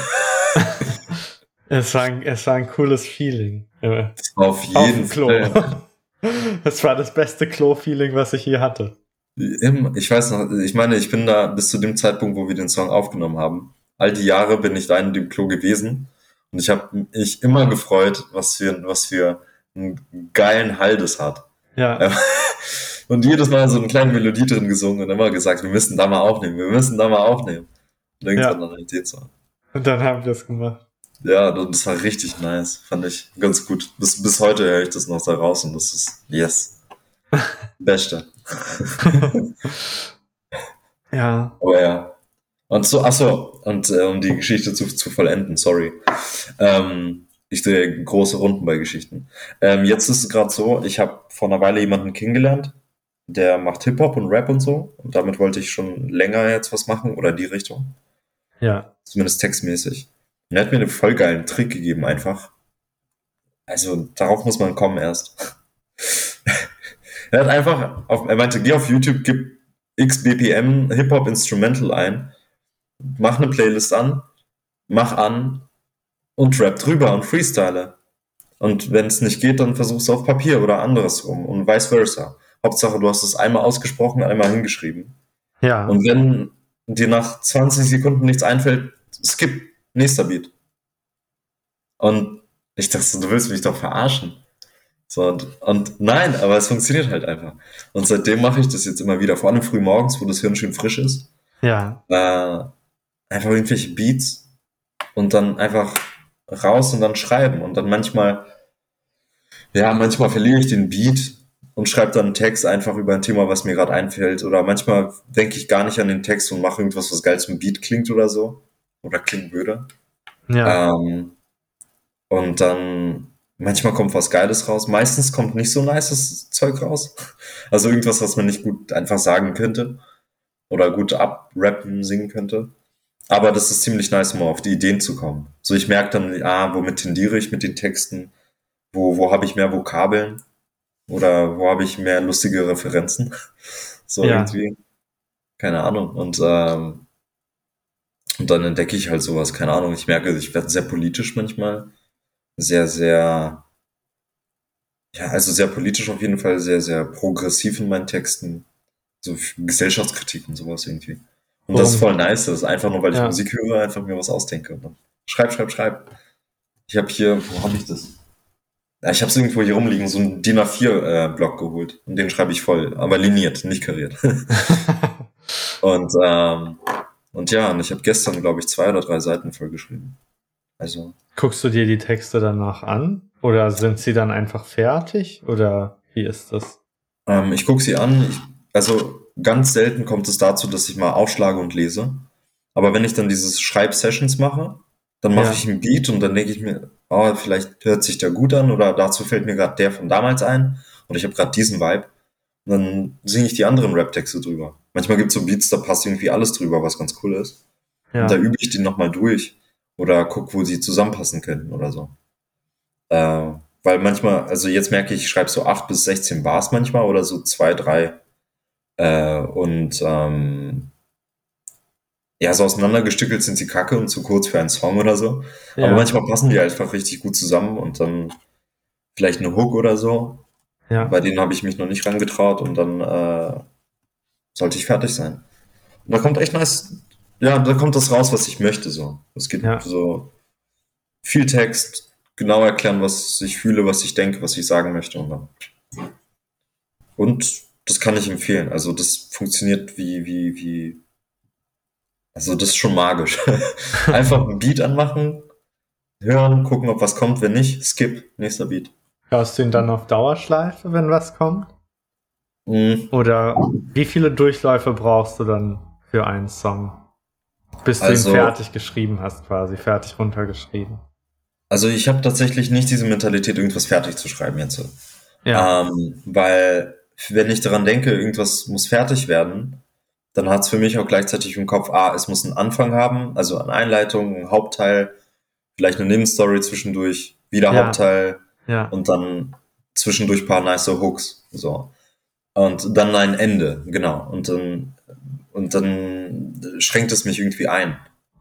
Es war, ein, es war ein cooles Feeling. äh, Das war auf Auf jeden Klo. Fall. Es war das beste Klo-Feeling, was ich je hatte. Ich weiß noch, ich meine, ich bin da bis zu dem Zeitpunkt, wo wir den Song aufgenommen haben. All die Jahre bin ich da in dem Klo gewesen. Und ich habe mich immer gefreut, was für, was für einen geilen Hall das hat. Ja. Ja. Und jedes Mal so eine kleine Melodie drin gesungen und immer gesagt, wir müssen da mal aufnehmen, wir müssen da mal aufnehmen. Und irgendwann dann halt Song. Und dann haben wir es gemacht. Ja, das war richtig nice. Fand ich ganz gut. Bis, bis heute höre ich das noch da raus und das ist, yes. Beste. Ja. Aber ja. Und so, ach so, und äh, um die Geschichte zu, zu vollenden, sorry. Ähm, Ich drehe große Runden bei Geschichten. Ähm, jetzt ist es gerade so, ich habe vor einer Weile jemanden kennengelernt, der macht Hip-Hop und Rap und so. Und damit wollte ich schon länger jetzt was machen oder die Richtung. Ja. Zumindest textmäßig. Und er hat mir einen voll geilen Trick gegeben, einfach. Also, darauf muss man kommen erst. Er hat einfach, auf, er meinte, geh auf YouTube, gib XBPM Hip-Hop Instrumental ein, mach eine Playlist an, mach an und rap drüber und freestyle. Und wenn es nicht geht, dann versuchst du auf Papier oder andersrum und vice versa. Hauptsache, du hast es einmal ausgesprochen, einmal hingeschrieben. Ja. Und wenn dir nach 20 Sekunden nichts einfällt, skip, nächster Beat. Und ich dachte, du willst mich doch verarschen. So, und, und nein, aber es funktioniert halt einfach. Und seitdem mache ich das jetzt immer wieder, vor allem früh morgens, wo das Hirn schön frisch ist. Ja. Äh, einfach irgendwelche Beats und dann einfach raus und dann schreiben. Und dann manchmal, ja, manchmal verliere ich den Beat und schreibe dann einen Text einfach über ein Thema, was mir gerade einfällt. Oder manchmal denke ich gar nicht an den Text und mache irgendwas, was geil zum Beat klingt oder so. Oder klingen würde. Ja. Ähm, und dann manchmal kommt was Geiles raus. Meistens kommt nicht so nices Zeug raus. Also irgendwas, was man nicht gut einfach sagen könnte. Oder gut abrappen, singen könnte. Aber das ist ziemlich nice, um auf die Ideen zu kommen. So, ich merke dann, ah, womit tendiere ich mit den Texten? Wo, wo habe ich mehr Vokabeln? Oder wo habe ich mehr lustige Referenzen? So Ja. irgendwie. Keine Ahnung. Und, ähm, und dann entdecke ich halt sowas, keine Ahnung. Ich merke, ich werde sehr politisch manchmal. Sehr, sehr, ja, also sehr politisch auf jeden Fall, sehr, sehr progressiv in meinen Texten. So Gesellschaftskritik und sowas irgendwie. Und das ist voll nice. Das ist einfach nur, weil ich Ja. Musik höre, einfach mir was ausdenke. Und dann schreib, schreib, schreib. Ich habe hier, wo habe ich das? Ja, ich habe es irgendwo hier rumliegen, so einen DIN A4-Block geholt. Und den schreibe ich voll, aber liniert, nicht kariert. und, ähm, und ja, und ich habe gestern, glaube ich, zwei oder drei Seiten vollgeschrieben. Also, Guckst du dir die Texte danach an? Oder sind sie dann einfach fertig? Oder wie ist das? ähm, ich gucke sie an. Ich, also ganz selten kommt es dazu, dass ich mal aufschlage und lese. Aber wenn ich dann dieses Schreib-Sessions mache, dann mache Ja. ich einen Beat und dann denke ich mir, oh, vielleicht hört sich der gut an oder dazu fällt mir gerade der von damals ein und ich habe gerade diesen Vibe. Und dann singe ich die anderen Rap-Texte drüber. Manchmal gibt es so Beats, da passt irgendwie alles drüber, was ganz cool ist. Ja. Und da übe ich die nochmal durch oder guck, wo sie zusammenpassen könnten oder so. Äh, weil manchmal, also jetzt merke ich, ich schreibe so 8 bis 16 Bars manchmal oder so zwei, drei. Äh, und ähm, ja, so auseinandergestückelt sind sie kacke und zu kurz für einen Song oder so. ja. Aber manchmal passen die einfach richtig gut zusammen und dann vielleicht eine Hook oder so. ja. Bei denen habe ich mich noch nicht rangetraut und dann äh, sollte ich fertig sein. Und da kommt echt nice, ja, da kommt das raus, was ich möchte so. Es gibt Ja. so viel Text, genau erklären, was ich fühle, was ich denke, was ich sagen möchte und dann. Und das kann ich empfehlen. Also das funktioniert wie, wie, wie. Also das ist schon magisch. Einfach ein Beat anmachen, hören, gucken, ob was kommt. Wenn nicht, skip, nächster Beat. Hörst du ihn dann auf Dauerschleife, wenn was kommt? Mhm. Oder wie viele Durchläufe brauchst du dann für einen Song? Bis du Also- ihn fertig geschrieben hast, quasi, fertig runtergeschrieben. Also ich habe tatsächlich nicht diese Mentalität, irgendwas fertig zu schreiben jetzt. Ja, Ähm, weil wenn ich daran denke, irgendwas muss fertig werden, dann hat es für mich auch gleichzeitig im Kopf, ah, es muss einen Anfang haben, also eine Einleitung, ein Hauptteil, vielleicht eine Nebenstory zwischendurch, wieder Ja. Hauptteil ja, und dann zwischendurch paar nice Hooks. So. Und dann ein Ende, genau. Und dann, und dann schränkt es mich irgendwie ein.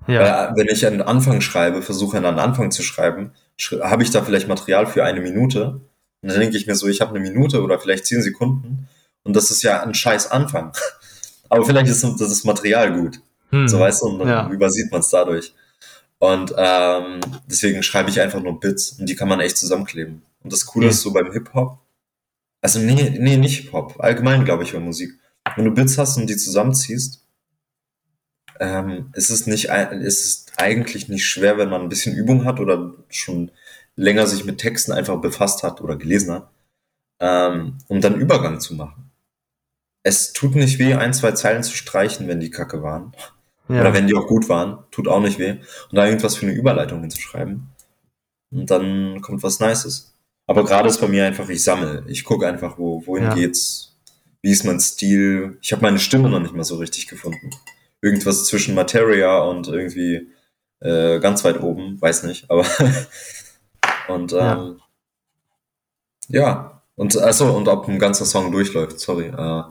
ja, Weil, wenn ich einen Anfang schreibe, versuche einen Anfang zu schreiben, sch- habe ich da vielleicht Material für eine Minute. Und dann denke ich mir so, ich habe eine Minute oder vielleicht zehn Sekunden. Und das ist ja ein scheiß Anfang. Aber vielleicht ist das ist Material gut. Hm. So weißt du, und dann Ja. übersieht man es dadurch. Und ähm, deswegen schreibe ich einfach nur Bits und die kann man echt zusammenkleben. Und das Coole Mhm. ist so beim Hip-Hop, also nee, nee, nicht Hip-Hop, allgemein glaube ich bei Musik. Wenn du Bits hast und die zusammenziehst, ähm, ist es nicht, ist es eigentlich nicht schwer, wenn man ein bisschen Übung hat oder schon länger sich mit Texten einfach befasst hat oder gelesen hat, ähm, um dann Übergang zu machen. Es tut nicht weh, ein, zwei Zeilen zu streichen, wenn die kacke waren. ja. Oder wenn die auch gut waren, tut auch nicht weh. Und da irgendwas für eine Überleitung hinzuschreiben. und dann kommt was Nices. Aber gerade ist bei mir einfach, ich sammle. Ich gucke einfach, wo, wohin Ja. geht's, wie ist mein Stil. Ich habe meine Stimme noch nicht mal so richtig gefunden. Irgendwas zwischen Materia und irgendwie äh, ganz weit oben, weiß nicht, aber und ähm, ja. Und also und ob ein ganzer Song durchläuft, sorry. Äh,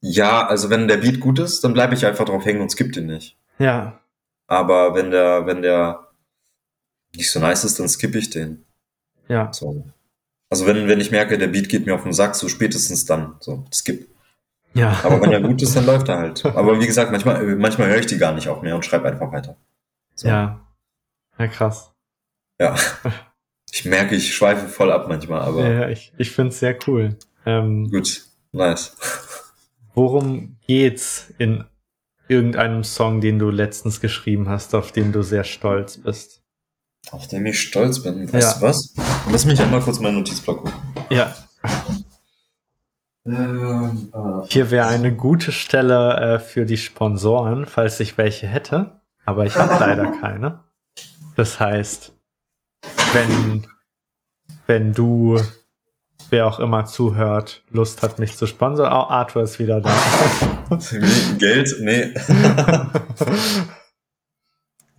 ja, also wenn der Beat gut ist, dann bleibe ich einfach drauf hängen und skipp den nicht. Ja, Aber wenn der, wenn der nicht so nice ist, dann skippe ich den. ja, So. Also wenn, wenn ich merke, der Beat geht mir auf den Sack, so spätestens dann. So, skip. ja. Aber wenn er gut ist, dann läuft er halt. Aber wie gesagt, manchmal, manchmal höre ich die gar nicht auch mehr und schreibe einfach weiter. So. ja. Ja, krass. ja. Ich merke, ich schweife voll ab manchmal, aber Ja, ich, ich finde es sehr cool. Ähm, gut. Nice. worum geht's in irgendeinem Song, den du letztens geschrieben hast, auf den du sehr stolz bist? Auf den ich stolz bin. Weißt Ja. du was? Lass mich einmal kurz meinen Notizblock gucken. Ja, Ähm, äh, hier wäre eine gute Stelle äh, für die Sponsoren, falls ich welche hätte. Aber ich habe leider keine. Das heißt, wenn, wenn du, wer auch immer zuhört, Lust hat, mich zu sponsern, oh, Arthur ist wieder da. Geld? Nee.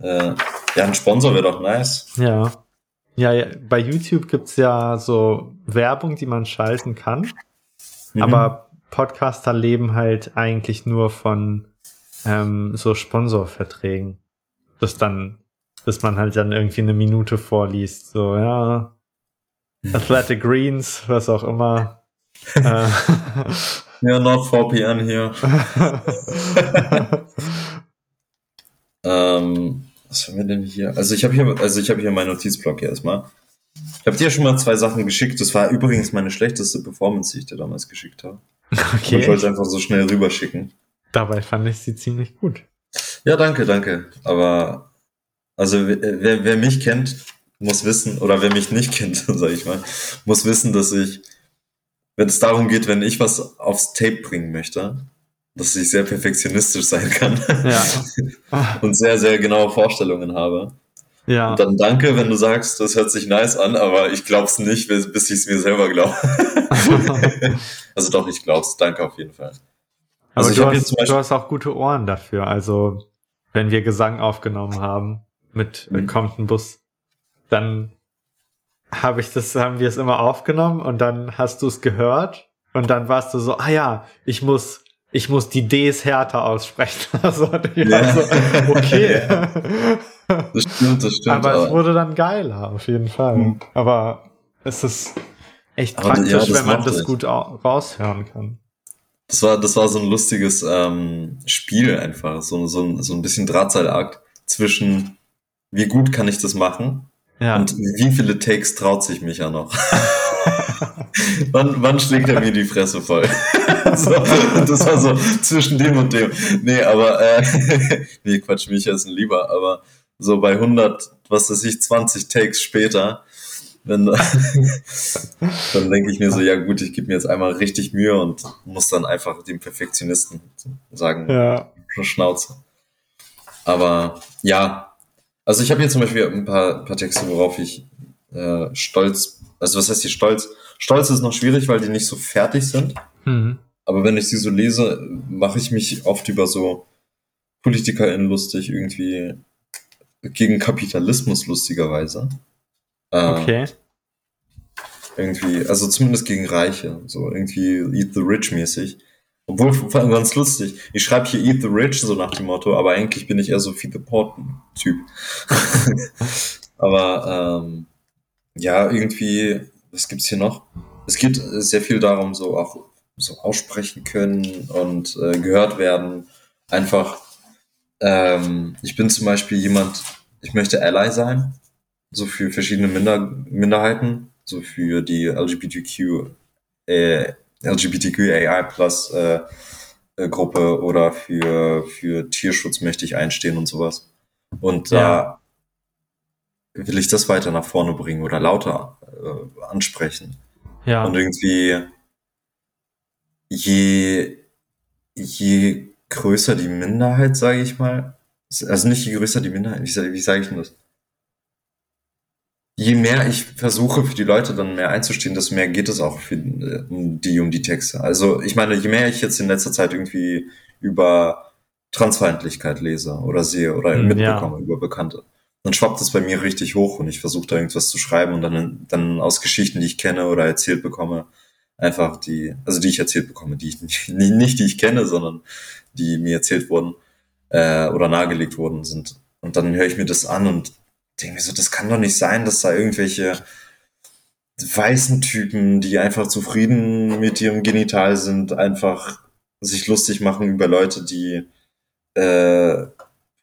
äh, ja, ein Sponsor wäre doch nice. Ja. Ja, ja, bei YouTube gibt's ja so Werbung, die man schalten kann. Mhm. Aber Podcaster leben halt eigentlich nur von ähm, so Sponsorverträgen. Das dann, dass man halt dann irgendwie eine Minute vorliest. So, ja. Athletic Greens, was auch immer. äh, Ja, NordVPN hier. ähm, was haben wir denn hier? Also ich habe hier, also ich habe hier meinen Notizblock hier erstmal. Ich habe dir schon mal zwei Sachen geschickt. Das war übrigens meine schlechteste Performance, die ich dir damals geschickt habe. Und Ich wollte es okay. einfach so schnell rüberschicken. Dabei fand ich sie ziemlich gut. Ja, danke, danke. Aber also wer, wer, wer mich kennt, muss wissen, oder wer mich nicht kennt, sage ich mal, muss wissen, dass ich, wenn es darum geht, wenn ich was aufs Tape bringen möchte, dass ich sehr perfektionistisch sein kann Ja. und sehr, sehr genaue Vorstellungen habe. Ja. Und dann danke, wenn du sagst, das hört sich nice an, aber ich glaub's nicht, bis ich es mir selber glaube. also doch, ich glaub's. Danke auf jeden Fall. Aber Also ich du, hast, du hast auch gute Ohren dafür. Also, wenn wir Gesang aufgenommen haben mit Mhm. kommt ein Bus, dann habe ich das, haben wir es immer aufgenommen und dann hast du es gehört und dann warst du so, ah ja, ich muss, ich muss die Ds härter aussprechen. also, Ja. so, okay. das stimmt, das stimmt. aber es wurde dann geiler, auf jeden Fall. Mhm. Aber es ist echt Aber praktisch, ja, wenn man das gut au- raushören kann. Das war, das war so ein lustiges ähm, Spiel einfach, so, so, ein- so ein bisschen Drahtseilakt zwischen, wie gut kann ich das machen Ja. und wie viele Takes traut sich Micha noch. wann, wann schlägt er mir die Fresse voll? so, das war so zwischen dem und dem. Nee, aber, äh, nee, Quatsch, Micha ist ein Lieber, aber so bei 100, was weiß ich, 20 Takes später, wenn, dann denke ich mir so, ja gut, ich gebe mir jetzt einmal richtig Mühe und muss dann einfach dem Perfektionisten sagen, ja. Schnauze. Aber ja, also ich habe hier zum Beispiel ein paar, paar Texte, worauf ich äh, stolz, also was heißt hier stolz? Stolz ist noch schwierig, weil die nicht so fertig sind. Mhm. Aber wenn ich sie so lese, mache ich mich oft über so PolitikerInnen lustig, irgendwie gegen Kapitalismus lustigerweise. Äh, Okay. Irgendwie, also zumindest gegen Reiche, so irgendwie Eat the Rich mäßig. Obwohl, ganz lustig. Ich schreibe hier Eat the Rich, so nach dem Motto, aber eigentlich bin ich eher so Feed the Poor Typ. aber ähm, ja, irgendwie, was gibt's hier noch? Es geht sehr viel darum, so auch so aussprechen können und äh, gehört werden. Einfach, ähm, ich bin zum Beispiel jemand, ich möchte Ally sein, so für verschiedene Minder Minderheiten, so für die LGBTQ, äh, LGBTQAI Plus äh, äh, Gruppe oder für, für Tierschutz möchte ich einstehen und sowas. Und da will ich das weiter nach vorne bringen oder lauter äh, ansprechen. Ja. Und irgendwie, je, je größer die Minderheit, sage ich mal, also nicht je größer die Minderheit, wie, wie sage ich denn das? Je mehr ich versuche, für die Leute dann mehr einzustehen, desto mehr geht es auch für äh, die um die Texte. Also ich meine, je mehr ich jetzt in letzter Zeit irgendwie über Transfeindlichkeit lese oder sehe oder Hm, mitbekomme ja. über Bekannte, dann schwappt es bei mir richtig hoch und ich versuche da irgendwas zu schreiben und dann, dann aus Geschichten, die ich kenne oder erzählt bekomme, einfach die, also die ich erzählt bekomme, die ich nicht, nicht die ich kenne, sondern die mir erzählt wurden äh, oder nahegelegt worden sind. Und dann höre ich mir das an und denke mir so, das kann doch nicht sein, dass da irgendwelche weißen Typen, die einfach zufrieden mit ihrem Genital sind, einfach sich lustig machen über Leute, die äh,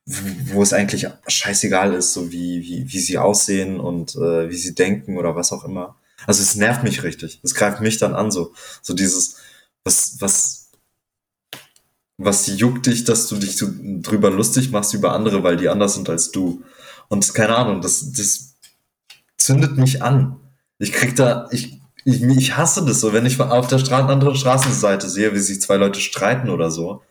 wo es eigentlich scheißegal ist, so wie, wie, wie sie aussehen und äh, wie sie denken oder was auch immer. Also es nervt mich richtig. Es greift mich dann an, so, so dieses, was, was, was juckt dich, dass du dich so drüber lustig machst über andere, weil die anders sind als du. Und keine Ahnung, das, das zündet mich an. Ich krieg da, ich, ich, ich hasse das so, wenn ich auf der Stra anderen Straßenseite sehe, wie sich zwei Leute streiten oder so.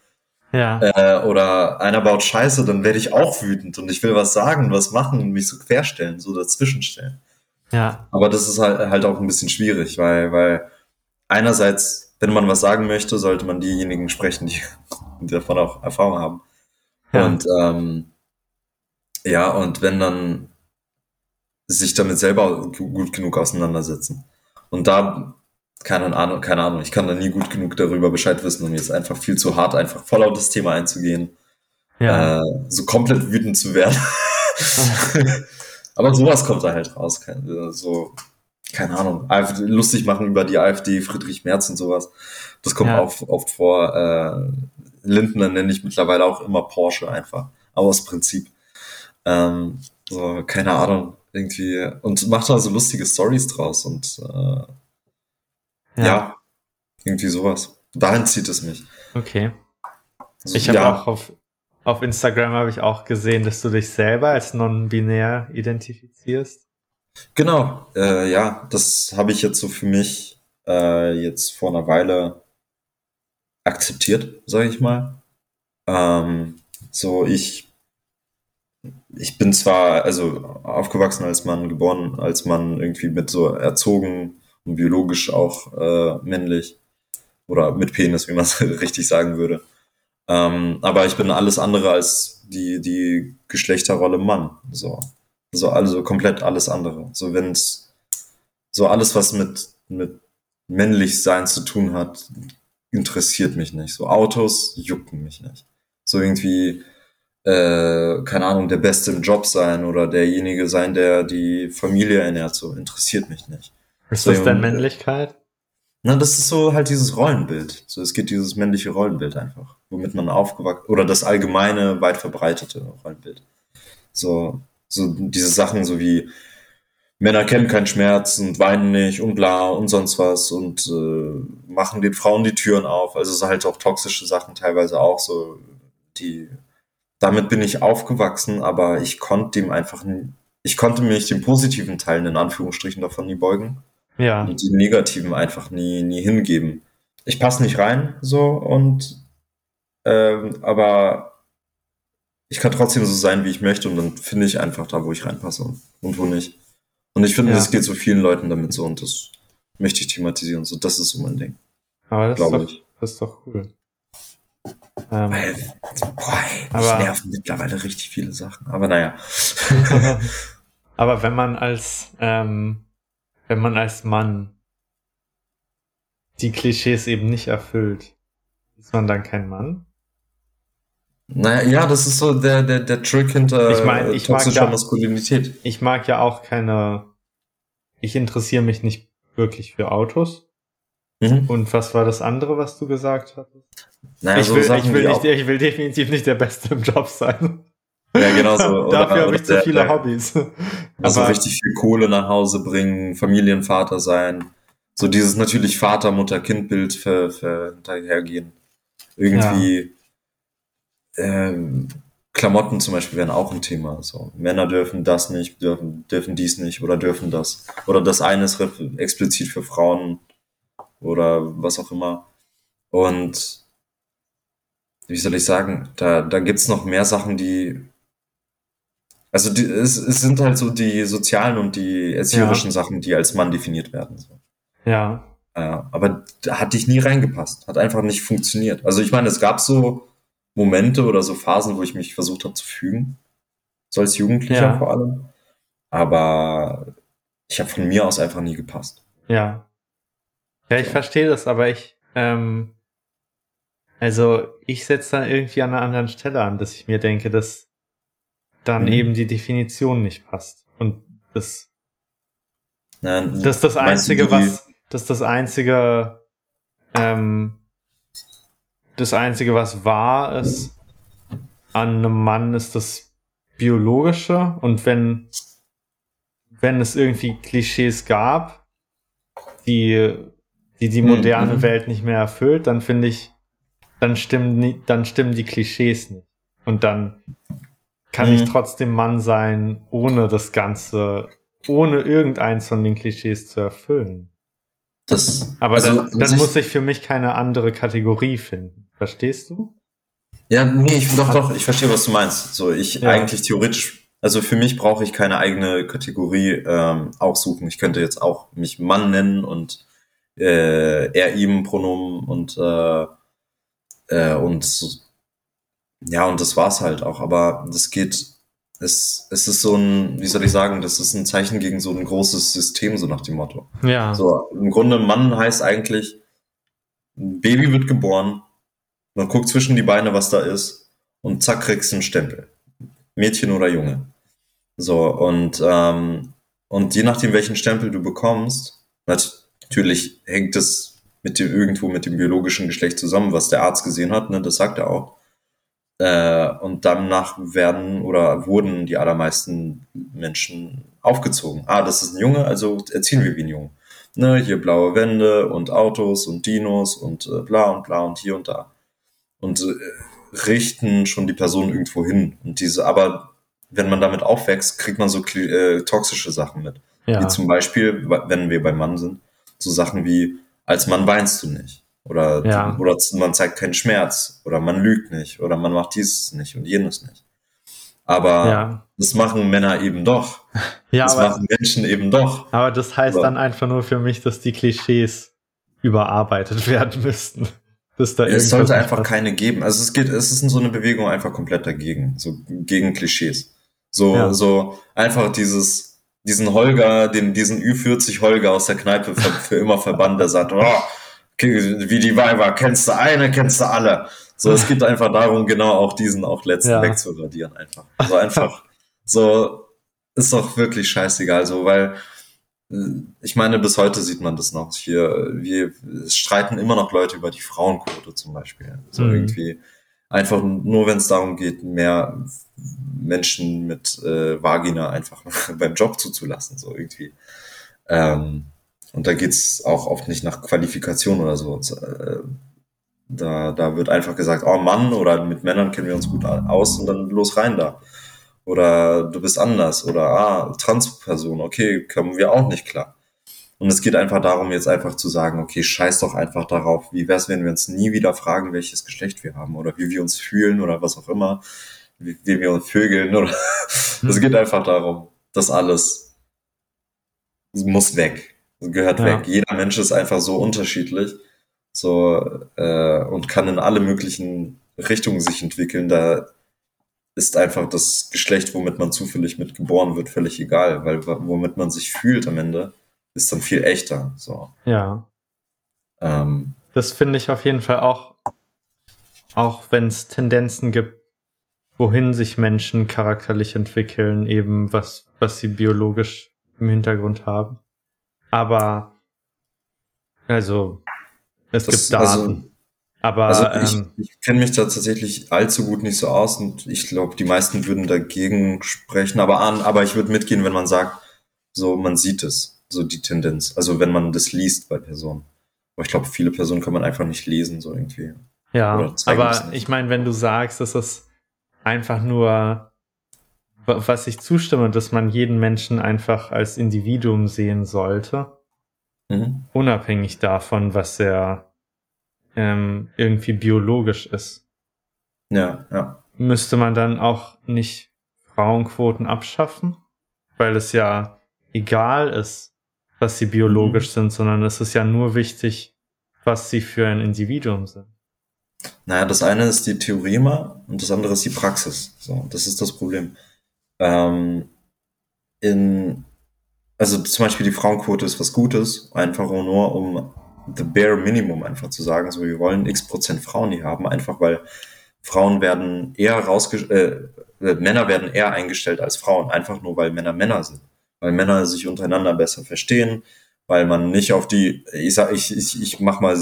Ja. Äh, oder einer baut Scheiße, dann werde ich auch wütend und ich will was sagen, was machen und mich so querstellen, so dazwischenstellen. Ja. Aber das ist halt, halt auch ein bisschen schwierig, weil, weil einerseits, wenn man was sagen möchte, sollte man diejenigen sprechen, die, die davon auch Erfahrung haben. Ja. Und ähm, ja, und wenn dann sich damit selber gu- gut genug auseinandersetzen. Und da, keine Ahnung, keine Ahnung, ich kann da nie gut genug darüber Bescheid wissen, um jetzt einfach viel zu hart einfach voll auf das Thema einzugehen, Ja. äh, so komplett wütend zu werden. Aber sowas kommt da halt raus, kein, äh, so, keine Ahnung, lustig machen über die AfD, Friedrich Merz und sowas. Das kommt Ja. oft, oft vor. Äh, Lindner nenne ich mittlerweile auch immer Porsche einfach, aber aus Prinzip. Ähm, so, keine Ahnung, irgendwie. Und macht da so lustige Stories draus und äh, ja. irgendwie sowas. Dahin zieht es mich. Okay. Also, Ich habe ja, auch auf, auf Instagram habe ich auch gesehen, dass du dich selber als non-binär identifizierst. Genau, äh, ja, das habe ich jetzt so für mich äh, jetzt vor einer Weile akzeptiert, sage ich mal. Ähm, so, ich, ich bin zwar, also aufgewachsen als Mann, geboren als Mann, irgendwie mit so erzogen und biologisch auch äh, männlich oder mit Penis, wie man es richtig sagen würde. Ähm, aber ich bin alles andere als die, die Geschlechterrolle Mann. So. So, also komplett alles andere. So, wenn es so alles, was mit, mit männlich sein zu tun hat, interessiert mich nicht. So Autos jucken mich nicht. So irgendwie, äh, keine Ahnung, der Beste im Job sein oder derjenige sein, der die Familie ernährt, so interessiert mich nicht. Ist das denn äh, Männlichkeit? Na, das ist so halt dieses Rollenbild. So, es geht dieses männliche Rollenbild einfach, womit man aufgewachsen oder das allgemeine, weit verbreitete Rollenbild. So, so diese Sachen, so wie Männer kennen keinen Schmerz und weinen nicht und bla und sonst was und äh, machen den Frauen die Türen auf. Also so halt auch toxische Sachen teilweise auch so, die damit bin ich aufgewachsen, aber ich konnte dem einfach, ich konnte mich den positiven Teilen in Anführungsstrichen davon nie beugen Ja. und die negativen einfach nie, nie hingeben. Ich passe nicht rein, so und ähm, aber ich kann trotzdem so sein, wie ich möchte und dann finde ich einfach da, wo ich reinpasse und, wo nicht. Und ich finde, Ja. das geht so vielen Leuten damit so und das möchte ich thematisieren. So, das ist so mein Ding, Aber das ist, doch, das ist doch cool. Ähm, Weil, boah, ey, Aber- nerven mittlerweile richtig viele Sachen. Aber naja. aber wenn man als, ähm, wenn man als Mann die Klischees eben nicht erfüllt, ist man dann kein Mann? Naja, ja, das ist so der, der, der Trick hinter Ich mein, ich toxischer ja- Maskulinität. Ich mag ja auch keine, ich interessiere mich nicht wirklich für Autos. Mhm. Und was war das andere, was du gesagt hattest? Naja, ich, so will, Sachen ich, will nicht, ich will definitiv nicht der Beste im Job sein. Ja, genau so. Dafür habe ich zu viele der- Hobbys. Also Aber- richtig viel Kohle nach Hause bringen, Familienvater sein. So dieses natürlich Vater, Mutter, Kind-Bild ver, ver, hinterhergehen. Irgendwie ähm, Klamotten zum Beispiel wären auch ein Thema. So Männer dürfen das nicht, dürfen, dürfen dies nicht oder dürfen das. Oder das eine ist explizit für Frauen oder was auch immer. Und wie soll ich sagen, da, da gibt's noch mehr Sachen, die Also die, es, es sind halt so die sozialen und die erzieherischen Ja. Sachen, die als Mann definiert werden. So. Ja. Äh, aber da hat dich nie reingepasst, hat einfach nicht funktioniert. Also ich meine, es gab so Momente oder so Phasen, wo ich mich versucht habe zu fügen, so als Jugendlicher Ja. vor allem. Aber ich habe von mir aus einfach nie gepasst. Ja. Ja, ich verstehe das, aber ich, ähm, also ich setze dann irgendwie an einer anderen Stelle an, dass ich mir denke, dass dann Mhm. eben die Definition nicht passt. Und das, Nein, das ist das Einzige, was, das ist das Einzige, ähm, das Einzige, was wahr ist an einem Mann, ist das Biologische. Und wenn, wenn es irgendwie Klischees gab, die, die die Mhm. moderne Welt nicht mehr erfüllt, dann finde ich, dann stimmen, dann stimmen die Klischees nicht. Und dann kann Mhm. ich trotzdem Mann sein, ohne das Ganze, ohne irgendeins von den Klischees zu erfüllen. Das, Aber also, dann, an dann muss ich für mich keine andere Kategorie finden. Verstehst du? Ja, nee, ich, doch, doch, ich verstehe, was du meinst. So, ich Ja. eigentlich theoretisch, also für mich brauche ich keine eigene Kategorie ähm, aussuchen. Ich könnte jetzt auch mich Mann nennen und äh, er, ihm Pronomen und äh, äh, und ja, und das war's halt auch. Aber das geht, es, es ist so ein, wie soll ich sagen, das ist ein Zeichen gegen so ein großes System, so nach dem Motto. Ja. So, im Grunde Mann heißt eigentlich, ein Baby wird geboren, man guckt zwischen die Beine, was da ist, und zack, kriegst du einen Stempel. Mädchen oder Junge. So, und, ähm, und je nachdem, welchen Stempel du bekommst, natürlich hängt es mit dem, irgendwo mit dem biologischen Geschlecht zusammen, was der Arzt gesehen hat, ne, das sagt er auch. Äh, und danach werden oder wurden die allermeisten Menschen aufgezogen. Ah, das ist ein Junge, also erziehen wir wie ein Junge. Ne, hier blaue Wände und Autos und Dinos und äh, bla und bla und hier und da. Und äh, richten schon die Person irgendwo hin. Und diese, aber wenn man damit aufwächst, kriegt man so äh, toxische Sachen mit. Wie ja. zum Beispiel, wenn wir beim Mann sind, so Sachen wie, als Mann weinst du nicht. Oder, Ja. oder man zeigt keinen Schmerz. Oder man lügt nicht. Oder man macht dieses nicht und jenes nicht. Aber ja. das machen Männer eben doch. Ja, das aber, machen Menschen eben doch. aber das heißt Aber- dann einfach nur für mich, dass die Klischees überarbeitet werden müssten. Dass da Es sollte einfach passt. keine geben. Also es geht, es ist in so eine Bewegung einfach komplett dagegen. So gegen Klischees. So, Ja. so einfach dieses, diesen Holger, den, diesen Ü40 Holger aus der Kneipe für, für immer verbannt, der sagt, oh, wie die Weiber, kennst du eine, kennst du alle. So, es geht einfach darum, genau auch diesen auch letzten Ja. wegzuradieren einfach. So einfach, so, ist doch wirklich scheißegal, so, weil, äh, ich meine, bis heute sieht man das noch. Hier, wir es streiten immer noch Leute über die Frauenquote zum Beispiel. So Mhm. irgendwie einfach nur, wenn es darum geht, mehr Menschen mit äh, Vagina einfach beim Job zuzulassen, so irgendwie. Ähm, und da geht's auch oft nicht nach Qualifikation oder so. Und, äh, da, da wird einfach gesagt, oh Mann, oder mit Männern kennen wir uns gut aus und dann los rein da. Oder du bist anders. Oder ah, Transperson, okay, kommen wir auch nicht klar. Und es geht einfach darum, jetzt einfach zu sagen, okay, scheiß doch einfach darauf, wie wär's, wenn wir uns nie wieder fragen, welches Geschlecht wir haben oder wie wir uns fühlen oder was auch immer, wie, wie wir uns vögeln oder es geht einfach darum, das alles muss weg, gehört Ja. weg. Jeder Mensch ist einfach so unterschiedlich so äh, und kann in alle möglichen Richtungen sich entwickeln. Da ist einfach das Geschlecht, womit man zufällig mit geboren wird, völlig egal, weil womit man sich fühlt am Ende, ist dann viel echter. So. Ja. Ähm, Das finde ich auf jeden Fall auch, auch wenn es Tendenzen gibt, wohin sich Menschen charakterlich entwickeln, eben was, was sie biologisch im Hintergrund haben. Aber, also, es Das- gibt Daten. also- aber, Also ich, ähm, ich kenne mich da tatsächlich allzu gut nicht so aus und ich glaube, die meisten würden dagegen sprechen, aber an, aber ich würde mitgehen, wenn man sagt, so man sieht es, so die Tendenz, also wenn man das liest bei Personen. Aber ich glaube, viele Personen kann man einfach nicht lesen, so irgendwie. Ja, aber ich meine, wenn du sagst, dass es einfach nur, wa- was ich zustimme, dass man jeden Menschen einfach als Individuum sehen sollte, Mhm. unabhängig davon, was er ähm, irgendwie biologisch ist, Ja, ja. müsste man dann auch nicht Frauenquoten abschaffen, weil es ja egal ist, was sie biologisch mhm. sind, sondern es ist ja nur wichtig, was sie für ein Individuum sind. Naja, das eine ist die Theorie mal und das andere ist die Praxis. So, das ist das Problem. Ähm, in, also zum Beispiel die Frauenquote ist was Gutes, einfach nur um the bare minimum einfach zu sagen, so wir wollen x Prozent Frauen hier haben, einfach weil Frauen werden eher rausgestellt, äh, äh, Männer werden eher eingestellt als Frauen, einfach nur weil Männer Männer sind. Weil Männer sich untereinander besser verstehen, weil man nicht auf die, ich sag, ich, ich, ich mach mal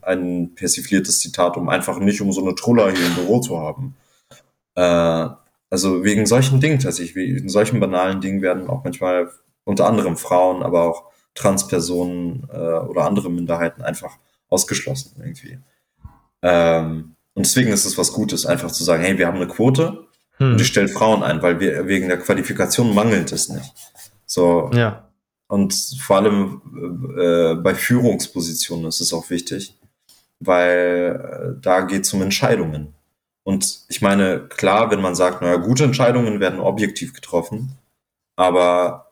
ein persifliertes Zitat, um einfach nicht um so eine Truller hier im Büro zu haben. Äh, also wegen solchen Dingen tatsächlich, wegen solchen banalen Dingen werden auch manchmal unter anderem Frauen, aber auch Transpersonen äh, oder andere Minderheiten einfach ausgeschlossen irgendwie. Ähm, und deswegen ist es was Gutes, einfach zu sagen, hey, wir haben eine Quote hm. und die stellt Frauen ein, weil wir wegen der Qualifikation mangelt es nicht. So. Ja. Und vor allem äh, bei Führungspositionen ist es auch wichtig, weil äh, da geht es um Entscheidungen. Und ich meine, klar, wenn man sagt, naja, gute Entscheidungen werden objektiv getroffen, aber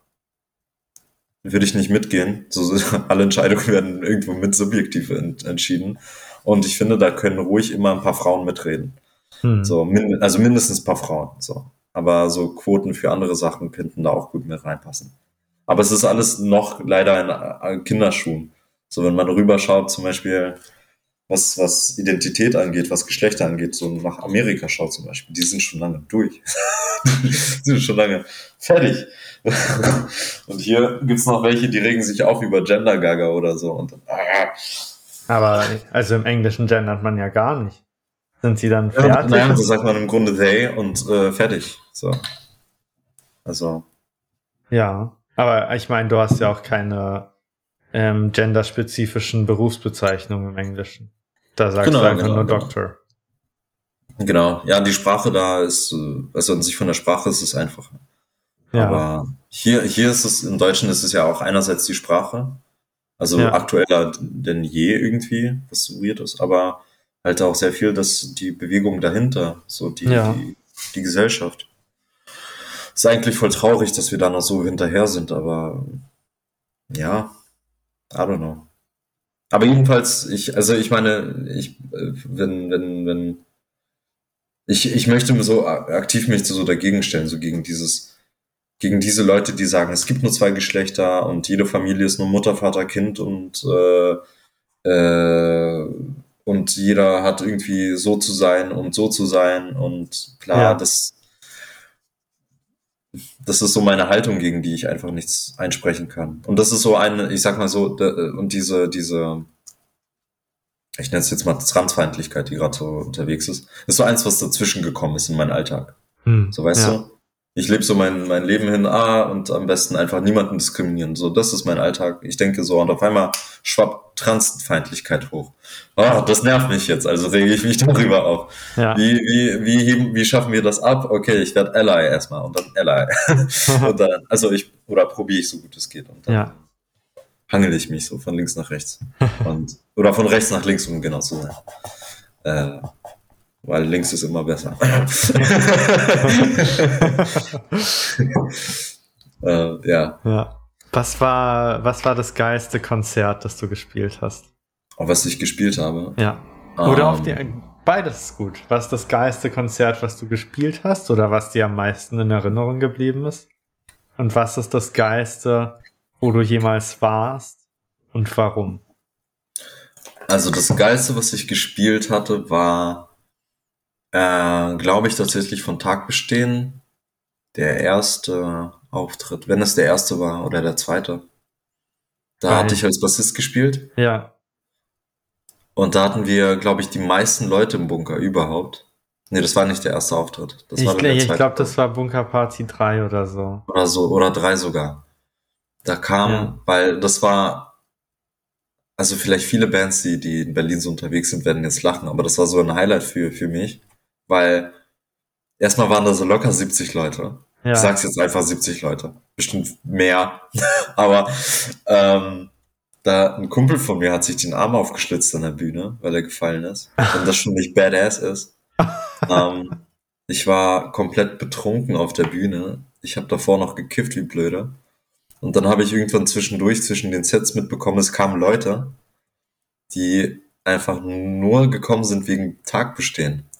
würde ich nicht mitgehen. So, alle Entscheidungen werden irgendwo mit subjektiv ent entschieden. Und ich finde, da können ruhig immer ein paar Frauen mitreden. Hm. So, min also mindestens ein paar Frauen. So. Aber so Quoten für andere Sachen könnten da auch gut mit reinpassen. Aber es ist alles noch leider in Kinderschuhen. So, wenn man rüberschaut, zum Beispiel, was, was Identität angeht, was Geschlechter angeht, so nach Amerika schaut zum Beispiel, die sind schon lange durch. die sind schon lange fertig. und hier gibt's noch welche, die regen sich auf über Gender Gaga oder so. Und ah, aber also im Englischen gendert man ja gar nicht. Sind sie dann fertig? Ja, nein, so sagt man im Grunde they und äh, fertig. So. Also. Ja, aber ich meine, du hast ja auch keine ähm, genderspezifischen Berufsbezeichnungen im Englischen. Da sagst genau, du einfach genau, nur genau. Doktor. Genau, ja, die Sprache da ist, äh, also an sich von der Sprache ist es einfacher. Ja. Aber hier, hier ist es, im Deutschen ist es ja auch einerseits die Sprache, also ja. aktueller denn je irgendwie, was weird ist, aber halt auch sehr viel, dass die Bewegung dahinter, so die, ja. die, die Gesellschaft. Ist eigentlich voll traurig, dass wir da noch so hinterher sind, aber ja, I don't know. Aber jedenfalls, ich, also ich meine, ich, wenn, wenn, wenn, ich, ich möchte mir so aktiv mich so dagegen stellen, so gegen dieses, gegen diese Leute, die sagen, es gibt nur zwei Geschlechter und jede Familie ist nur Mutter, Vater, Kind und äh, äh, und jeder hat irgendwie so zu sein und so zu sein und klar, ja. das das ist so meine Haltung, gegen die ich einfach nichts einsprechen kann. Und das ist so eine, ich sag mal so, und diese, diese, ich nenne es jetzt mal Transfeindlichkeit, die gerade so unterwegs ist, ist so eins, was dazwischen gekommen ist in meinen Alltag. Hm, so weißt ja. du? Ich lebe so mein, mein Leben hin, ah, und am besten einfach niemanden diskriminieren. So, das ist mein Alltag. Ich denke so, und auf einmal schwappt Transfeindlichkeit hoch. Oh, das nervt mich jetzt, also rege ich mich darüber auf. Ja. Wie, wie, wie, heben, wie schaffen wir das ab? Okay, ich werde Ally erstmal und dann Ally. und dann, also ich, oder probiere ich so gut es geht. Und dann ja. hangel ich mich so von links nach rechts. und, oder von rechts nach links, um genau zu sein. Äh, weil links ist immer besser. äh, ja. ja. Was war, was war das geilste Konzert, das du gespielt hast? Auf was ich gespielt habe? Ja. Oder um, auf ähm. die, beides ist gut. Was ist das geilste Konzert, was du gespielt hast oder was dir am meisten in Erinnerung geblieben ist? Und was ist das geilste, wo du jemals warst und warum? Also das geilste, was ich gespielt hatte, war äh, glaube ich, tatsächlich von Tag bestehen. Der erste Auftritt, wenn es der erste war oder der zweite. Da Geil. hatte ich als Bassist gespielt. Ja. Und da hatten wir, glaube ich, die meisten Leute im Bunker überhaupt. Nee, das war nicht der erste Auftritt. Das ich war ich glaube, das war Bunker Party 3 oder so. Oder so, oder 3 sogar. Da kam, ja. weil das war, also vielleicht viele Bands, die, die in Berlin so unterwegs sind, werden jetzt lachen, aber das war so ein Highlight für, für mich weil erstmal waren da so locker 70 Leute. Ja. Ich sag's jetzt einfach 70 Leute. Bestimmt mehr. Aber ähm, da ein Kumpel von mir hat sich den Arm aufgeschlitzt an der Bühne, weil er gefallen ist. Und das schon nicht badass ist. ähm, ich war komplett betrunken auf der Bühne. Ich habe davor noch gekifft wie blöde. Und dann habe ich irgendwann zwischendurch zwischen den Sets mitbekommen, es kamen Leute, die einfach nur gekommen sind wegen Tagbestehen.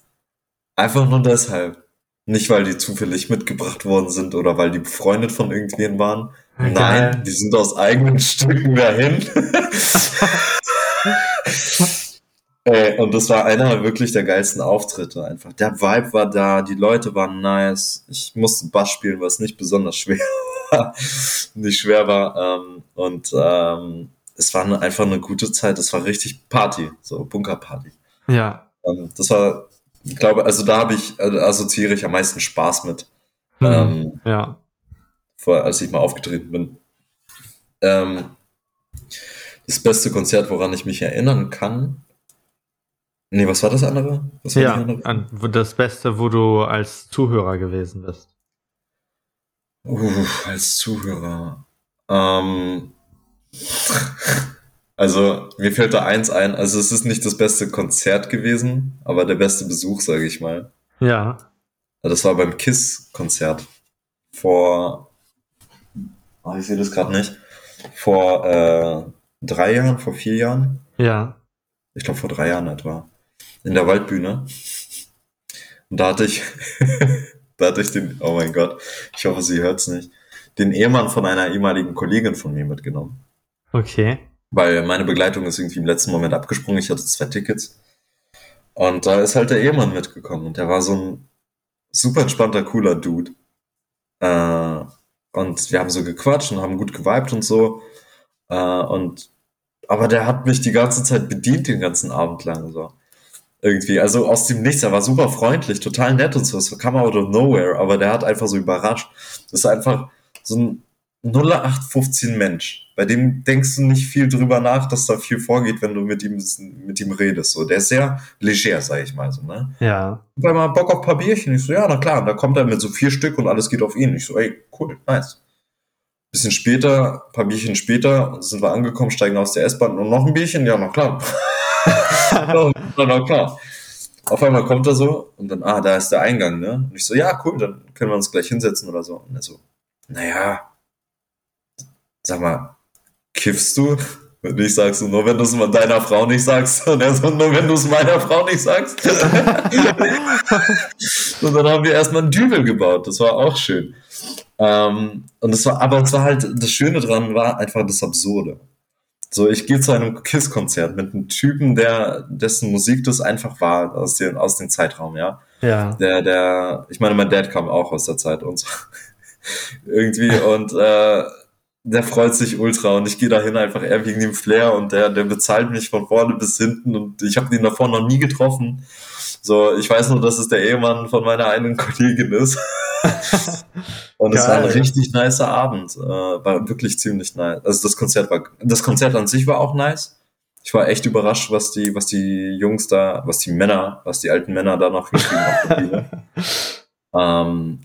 Einfach nur deshalb. Nicht, weil die zufällig mitgebracht worden sind oder weil die befreundet von irgendwen waren. Geil. Nein, die sind aus eigenen Stücken dahin. Ey, und das war einer wirklich der geilsten Auftritte einfach. Der Vibe war da, die Leute waren nice. Ich musste Bass spielen, was nicht besonders schwer war. nicht schwer war. Ähm, und ähm, es war einfach eine gute Zeit. Es war richtig Party, so Bunkerparty. Ja. Ähm, das war, ich glaube, also da habe ich, also assoziiere ich am meisten Spaß mit, Hm. Ähm, ja. vor, als ich mal aufgetreten bin. Ähm, das beste Konzert, woran ich mich erinnern kann. Nee, was war das andere? Was war Ja, das andere? das Beste, wo du als Zuhörer gewesen bist. Uh, als Zuhörer. Ähm, also, mir fällt da eins ein. Also, es ist nicht das beste Konzert gewesen, aber der beste Besuch, sage ich mal. Ja. Das war beim KISS-Konzert. Vor, oh, ich sehe das gerade nicht. Vor äh, drei Jahren, vor vier Jahren. Ja. Ich glaube, vor drei Jahren etwa. In der Waldbühne. Und da hatte ich, da hatte ich den, oh mein Gott, ich hoffe, sie hört's nicht, den Ehemann von einer ehemaligen Kollegin von mir mitgenommen. Okay. Weil meine Begleitung ist irgendwie im letzten Moment abgesprungen. Ich hatte zwei Tickets. Und da ist halt der Ehemann mitgekommen. Und der war so ein super entspannter, cooler Dude. Äh, und wir haben so gequatscht und haben gut geweibt und so. Äh, und, aber der hat mich die ganze Zeit bedient, den ganzen Abend lang, so. Irgendwie, also aus dem Nichts, er war super freundlich, total nett und so, es kam out of nowhere, aber der hat einfach so überrascht. Das ist einfach so ein 0815 Mensch. Bei dem denkst du nicht viel drüber nach, dass da viel vorgeht, wenn du mit ihm, mit ihm redest. So, der ist sehr leger, sag ich mal so, ne? Ja. Weil mal Bock auf ein paar Bierchen. Ich so, ja, na klar. Und da kommt er mit so vier Stück und alles geht auf ihn. Ich so, ey, cool, nice. Bisschen später, ein paar Bierchen später, sind wir angekommen, steigen aus der S-Bahn und noch ein Bierchen? Ja, na klar. na, na klar. Auf einmal kommt er so und dann, ah, da ist der Eingang, ne? Und ich so, ja, cool, dann können wir uns gleich hinsetzen oder so. Und er so, naja, sag mal, kiffst du? Und ich sag so, nur wenn du es deiner Frau nicht sagst. Und er so, nur wenn du es meiner Frau nicht sagst. und dann haben wir erstmal einen Dübel gebaut. Das war auch schön. Ähm, und es war, aber es war halt, das Schöne dran war einfach das Absurde. So, ich gehe zu einem KISS-Konzert mit einem Typen, der, dessen Musik das einfach war, aus dem, aus dem Zeitraum, ja. Ja. Der, der, ich meine, mein Dad kam auch aus der Zeit und so. Irgendwie und äh, der freut sich ultra und ich gehe dahin einfach eher wegen dem Flair und der, der bezahlt mich von vorne bis hinten und ich habe den davor noch nie getroffen. So, ich weiß nur, dass es der Ehemann von meiner einen Kollegin ist. und es war ein richtig nicer Abend. Äh, war wirklich ziemlich nice. Also das Konzert war, das Konzert an sich war auch nice. Ich war echt überrascht, was die, was die Jungs da, was die Männer, was die alten Männer da noch der Bühne. Ähm,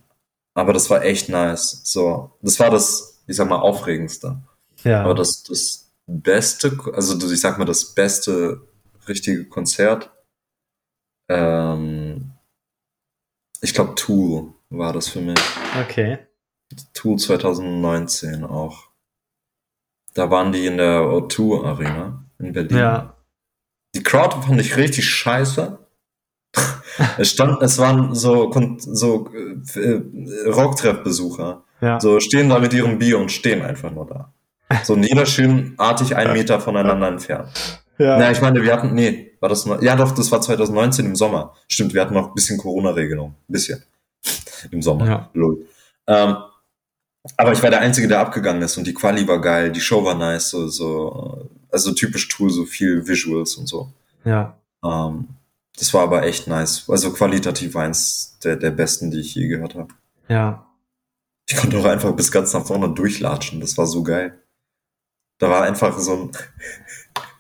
aber das war echt nice. So, das war das, ich sag mal, aufregendste. Ja. Aber das, das beste, also ich sag mal, das beste richtige Konzert, ähm, ich glaube, Tool war das für mich. Okay. Tool 2019 auch. Da waren die in der O2 Arena in Berlin. Ja. Die Crowd fand ich richtig scheiße. es stand, es waren so, so äh, Rocktreffbesucher. Ja. So stehen da mit ihrem Bier und stehen einfach nur da. So und jeder schön artig einen Meter voneinander entfernt. Ja. Ja, ich meine, wir hatten, nee, war das noch, ja doch, das war 2019 im Sommer. Stimmt, wir hatten noch ein bisschen Corona-Regelung. Ein bisschen. Im Sommer. Ja. Lol. Ähm, aber ich war der Einzige, der abgegangen ist und die Quali war geil, die Show war nice, so, so, also typisch Tool, so viel Visuals und so. ja. Ähm, das war aber echt nice. Also qualitativ eins der, der besten, die ich je gehört habe. Ja. Ich konnte auch einfach bis ganz nach vorne durchlatschen. Das war so geil. Da war einfach so ein.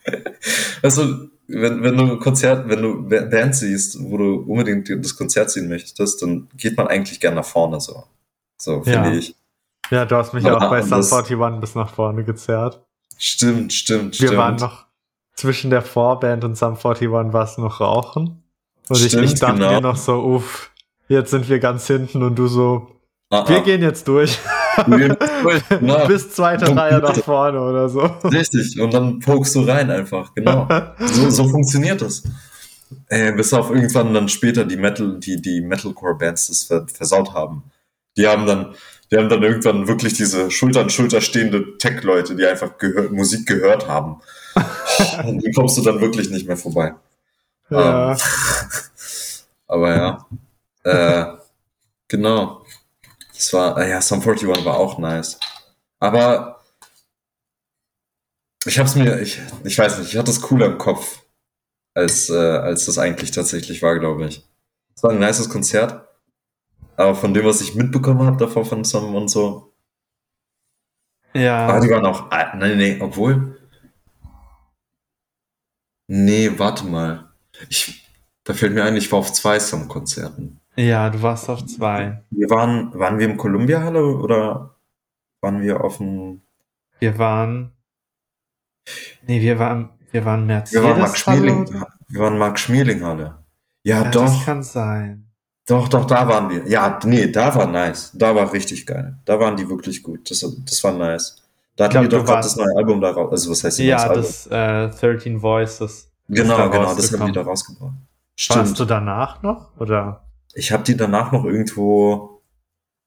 also, wenn, wenn du ein Konzert, wenn du Ba- Band siehst, wo du unbedingt das Konzert sehen möchtest, dann geht man eigentlich gern nach vorne so. So, finde Ja. ich. Ja, du hast mich Aber auch bei das- 41 bis nach vorne gezerrt. Stimmt, stimmt, Wir stimmt. waren noch zwischen der Vorband und Sum 41 war es noch Rauchen. Und ich, Stimmt, ich dachte genau. mir noch so, uff, jetzt sind wir ganz hinten und du so, Ah, wir gehen jetzt durch. Na, Bis zweite Reihe nach vorne oder so. Richtig, und dann pokst du rein einfach, genau. So, so funktioniert das. Äh, bis auf irgendwann dann später die Metal, die, die Metalcore-Bands das ver versaut haben. Die haben dann, die haben dann irgendwann wirklich diese Schulter an Schulter stehende Tech-Leute, die einfach gehör Musik gehört haben. Und die kommst du dann wirklich nicht mehr vorbei. Ja. Ähm, aber ja. Äh, genau. Das war, äh, ja, Sum 41 war auch nice. Aber ich hab's mir, ich, ich weiß nicht, ich hatte es cooler im Kopf, als, äh, als das eigentlich tatsächlich war, glaube ich. Es war ein nices Konzert. Aber von dem, was ich mitbekommen habe davon von Sum und so, Ja. ah, die waren auch, ah, nee, nee, obwohl. Nee, warte mal. Ich, da fällt mir ein, ich war auf zwei Sum-Konzerten. Ja, du warst auf zwei. Wir waren, waren wir im Columbia Halle oder waren wir auf dem, Wir waren. Nee, wir waren, wir waren Mercedes. wir waren Mark Schmeling, Halle, wir waren Mark Schmeling Halle. Ja, Ja, doch, das kann sein. doch, doch, da waren wir. Ja, nee, da war nice. Da war richtig geil. Da waren die wirklich gut. Das, das war nice. Da hatten glaub, wir doch gerade warst- das neue Album da raus. Also, was heißt Ja, neues Album? das äh, 13 Voices. Genau, genau, das haben die da rausgebracht. Warst Stimmt. du danach noch? Oder? Ich habe die danach noch irgendwo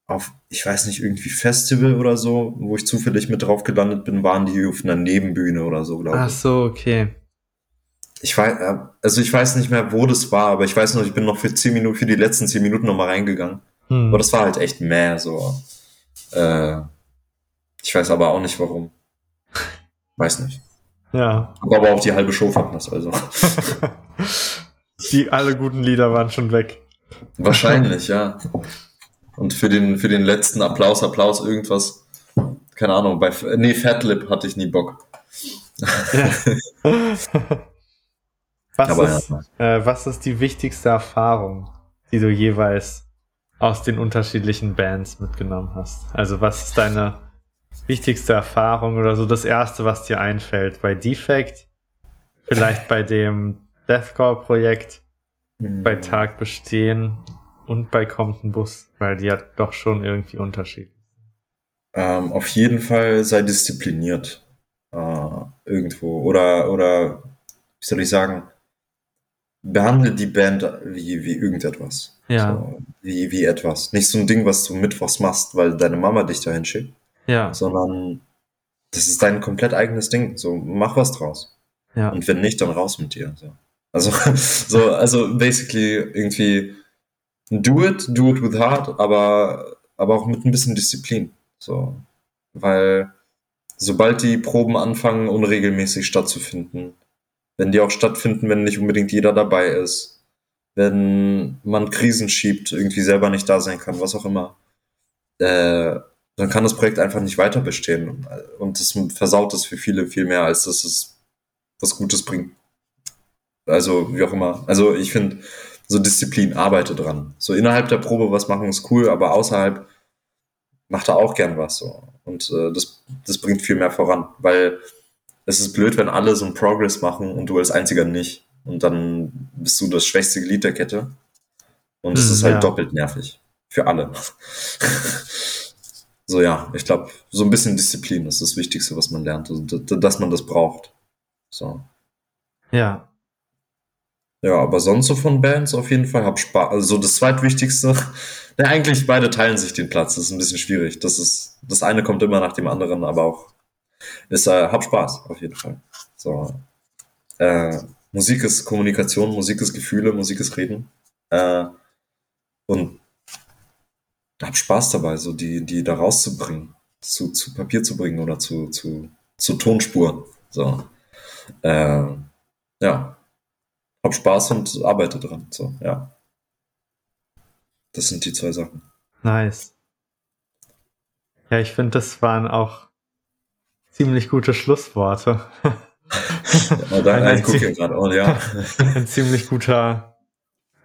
auf, ich weiß nicht, irgendwie Festival oder so, wo ich zufällig mit drauf gelandet bin, waren die auf einer Nebenbühne oder so, glaube Ach ich. so, okay. Ich weiß, äh, also ich weiß nicht mehr, wo das war, aber ich weiß noch, ich bin noch für zehn Minuten, für die letzten zehn Minuten noch mal reingegangen. Hm. Aber das war halt echt mehr so. Äh, ich weiß aber auch nicht warum. Weiß nicht. Ja. Hab aber auch die halbe Show verpasst, also. Die alle guten Lieder waren schon weg. Wahrscheinlich, ja. Und für den, für den letzten Applaus, Applaus, irgendwas, keine Ahnung, bei, nee, Fatlip hatte ich nie Bock. Ja. was, Aber ist, äh, was ist die wichtigste Erfahrung, die du jeweils aus den unterschiedlichen Bands mitgenommen hast? Also was ist deine wichtigste Erfahrung oder so das erste, was dir einfällt? Bei Defect, vielleicht bei dem Deathcore-Projekt, bei Tag bestehen und bei Kommt ein Bus, weil die hat doch schon irgendwie Unterschied. Ähm, auf jeden Fall sei diszipliniert. Äh, irgendwo. Oder, oder, wie soll ich sagen, behandle die Band wie, wie irgendetwas. Ja, So, wie, wie etwas. Nicht so ein Ding, was du mittwochs machst, weil deine Mama dich dahin schickt, ja, sondern das ist dein komplett eigenes Ding. So, mach was draus. ja. Und wenn nicht, dann raus mit dir. So. Also, so, also basically irgendwie do it, do it with heart, aber, aber auch mit ein bisschen Disziplin. So. Weil sobald die Proben anfangen, unregelmäßig stattzufinden, wenn die auch stattfinden, wenn nicht unbedingt jeder dabei ist, wenn man Krisen schiebt, irgendwie selber nicht da sein kann, was auch immer, äh, dann kann das Projekt einfach nicht weiter bestehen. Und das versaut es für viele viel mehr, als dass es was Gutes bringt. Also, wie auch immer. Also, ich finde, so Disziplin, arbeite dran. So innerhalb der Probe was machen ist cool, aber außerhalb macht er auch gern was. So. Und äh, das, das bringt viel mehr voran, weil es ist blöd, wenn alle so einen Progress machen und du als einziger nicht. Und dann bist du das schwächste Glied der Kette. Und es Hm, ist halt ja. doppelt nervig. Für alle. so, ja, ich glaube, so ein bisschen Disziplin ist das Wichtigste, was man lernt. Also, dass man das braucht. So. Ja, Ja, aber sonst so von Bands auf jeden Fall hab Spaß. Also das zweitwichtigste, ja, eigentlich beide teilen sich den Platz. Das ist ein bisschen schwierig. Das ist, das eine kommt immer nach dem anderen, aber auch ist äh, hab Spaß auf jeden Fall. So, äh, Musik ist Kommunikation, Musik ist Gefühle, Musik ist Reden. Äh, und hab Spaß dabei, so die, die da rauszubringen, zu, zu Papier zu bringen oder zu, zu, zu Tonspuren. So, äh, ja hab Spaß und arbeite dran. So, ja. Das sind die zwei Sachen. nice. Ja, ich finde, das waren auch ziemlich gute Schlussworte. Ja, da, Ein hier gerade. Oh ja. Ein ziemlich guter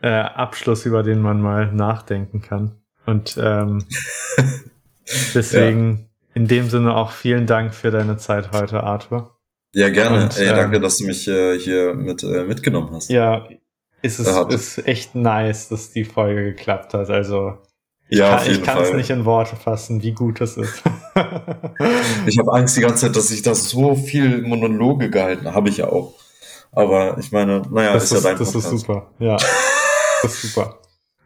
äh, Abschluss, über den man mal nachdenken kann. Und ähm, deswegen in dem Sinne auch vielen Dank für deine Zeit heute, Arthur. Ja, gerne. Und, Ey, ähm, danke, dass du mich äh, hier mit, äh, mitgenommen hast. Ja, ist es ist echt nice, dass die Folge geklappt hat. Also ich Ja, kann, ich kann es nicht in Worte fassen, wie gut es ist. Ich habe Angst die ganze Zeit, dass ich da so viel Monologe gehalten habe, ich ja auch. Aber ich meine, naja, das ist ja ist, dein das ist Podcast. super. Ja, das ist super.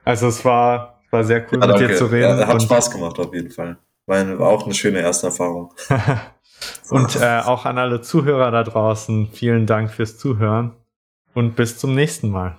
Also es war, war sehr cool Ja, mit dir zu reden. Ja, hat Spaß gemacht auf jeden Fall. War, war auch eine schöne erste Erfahrung. und äh, auch an alle Zuhörer da draußen, vielen Dank fürs Zuhören und bis zum nächsten Mal.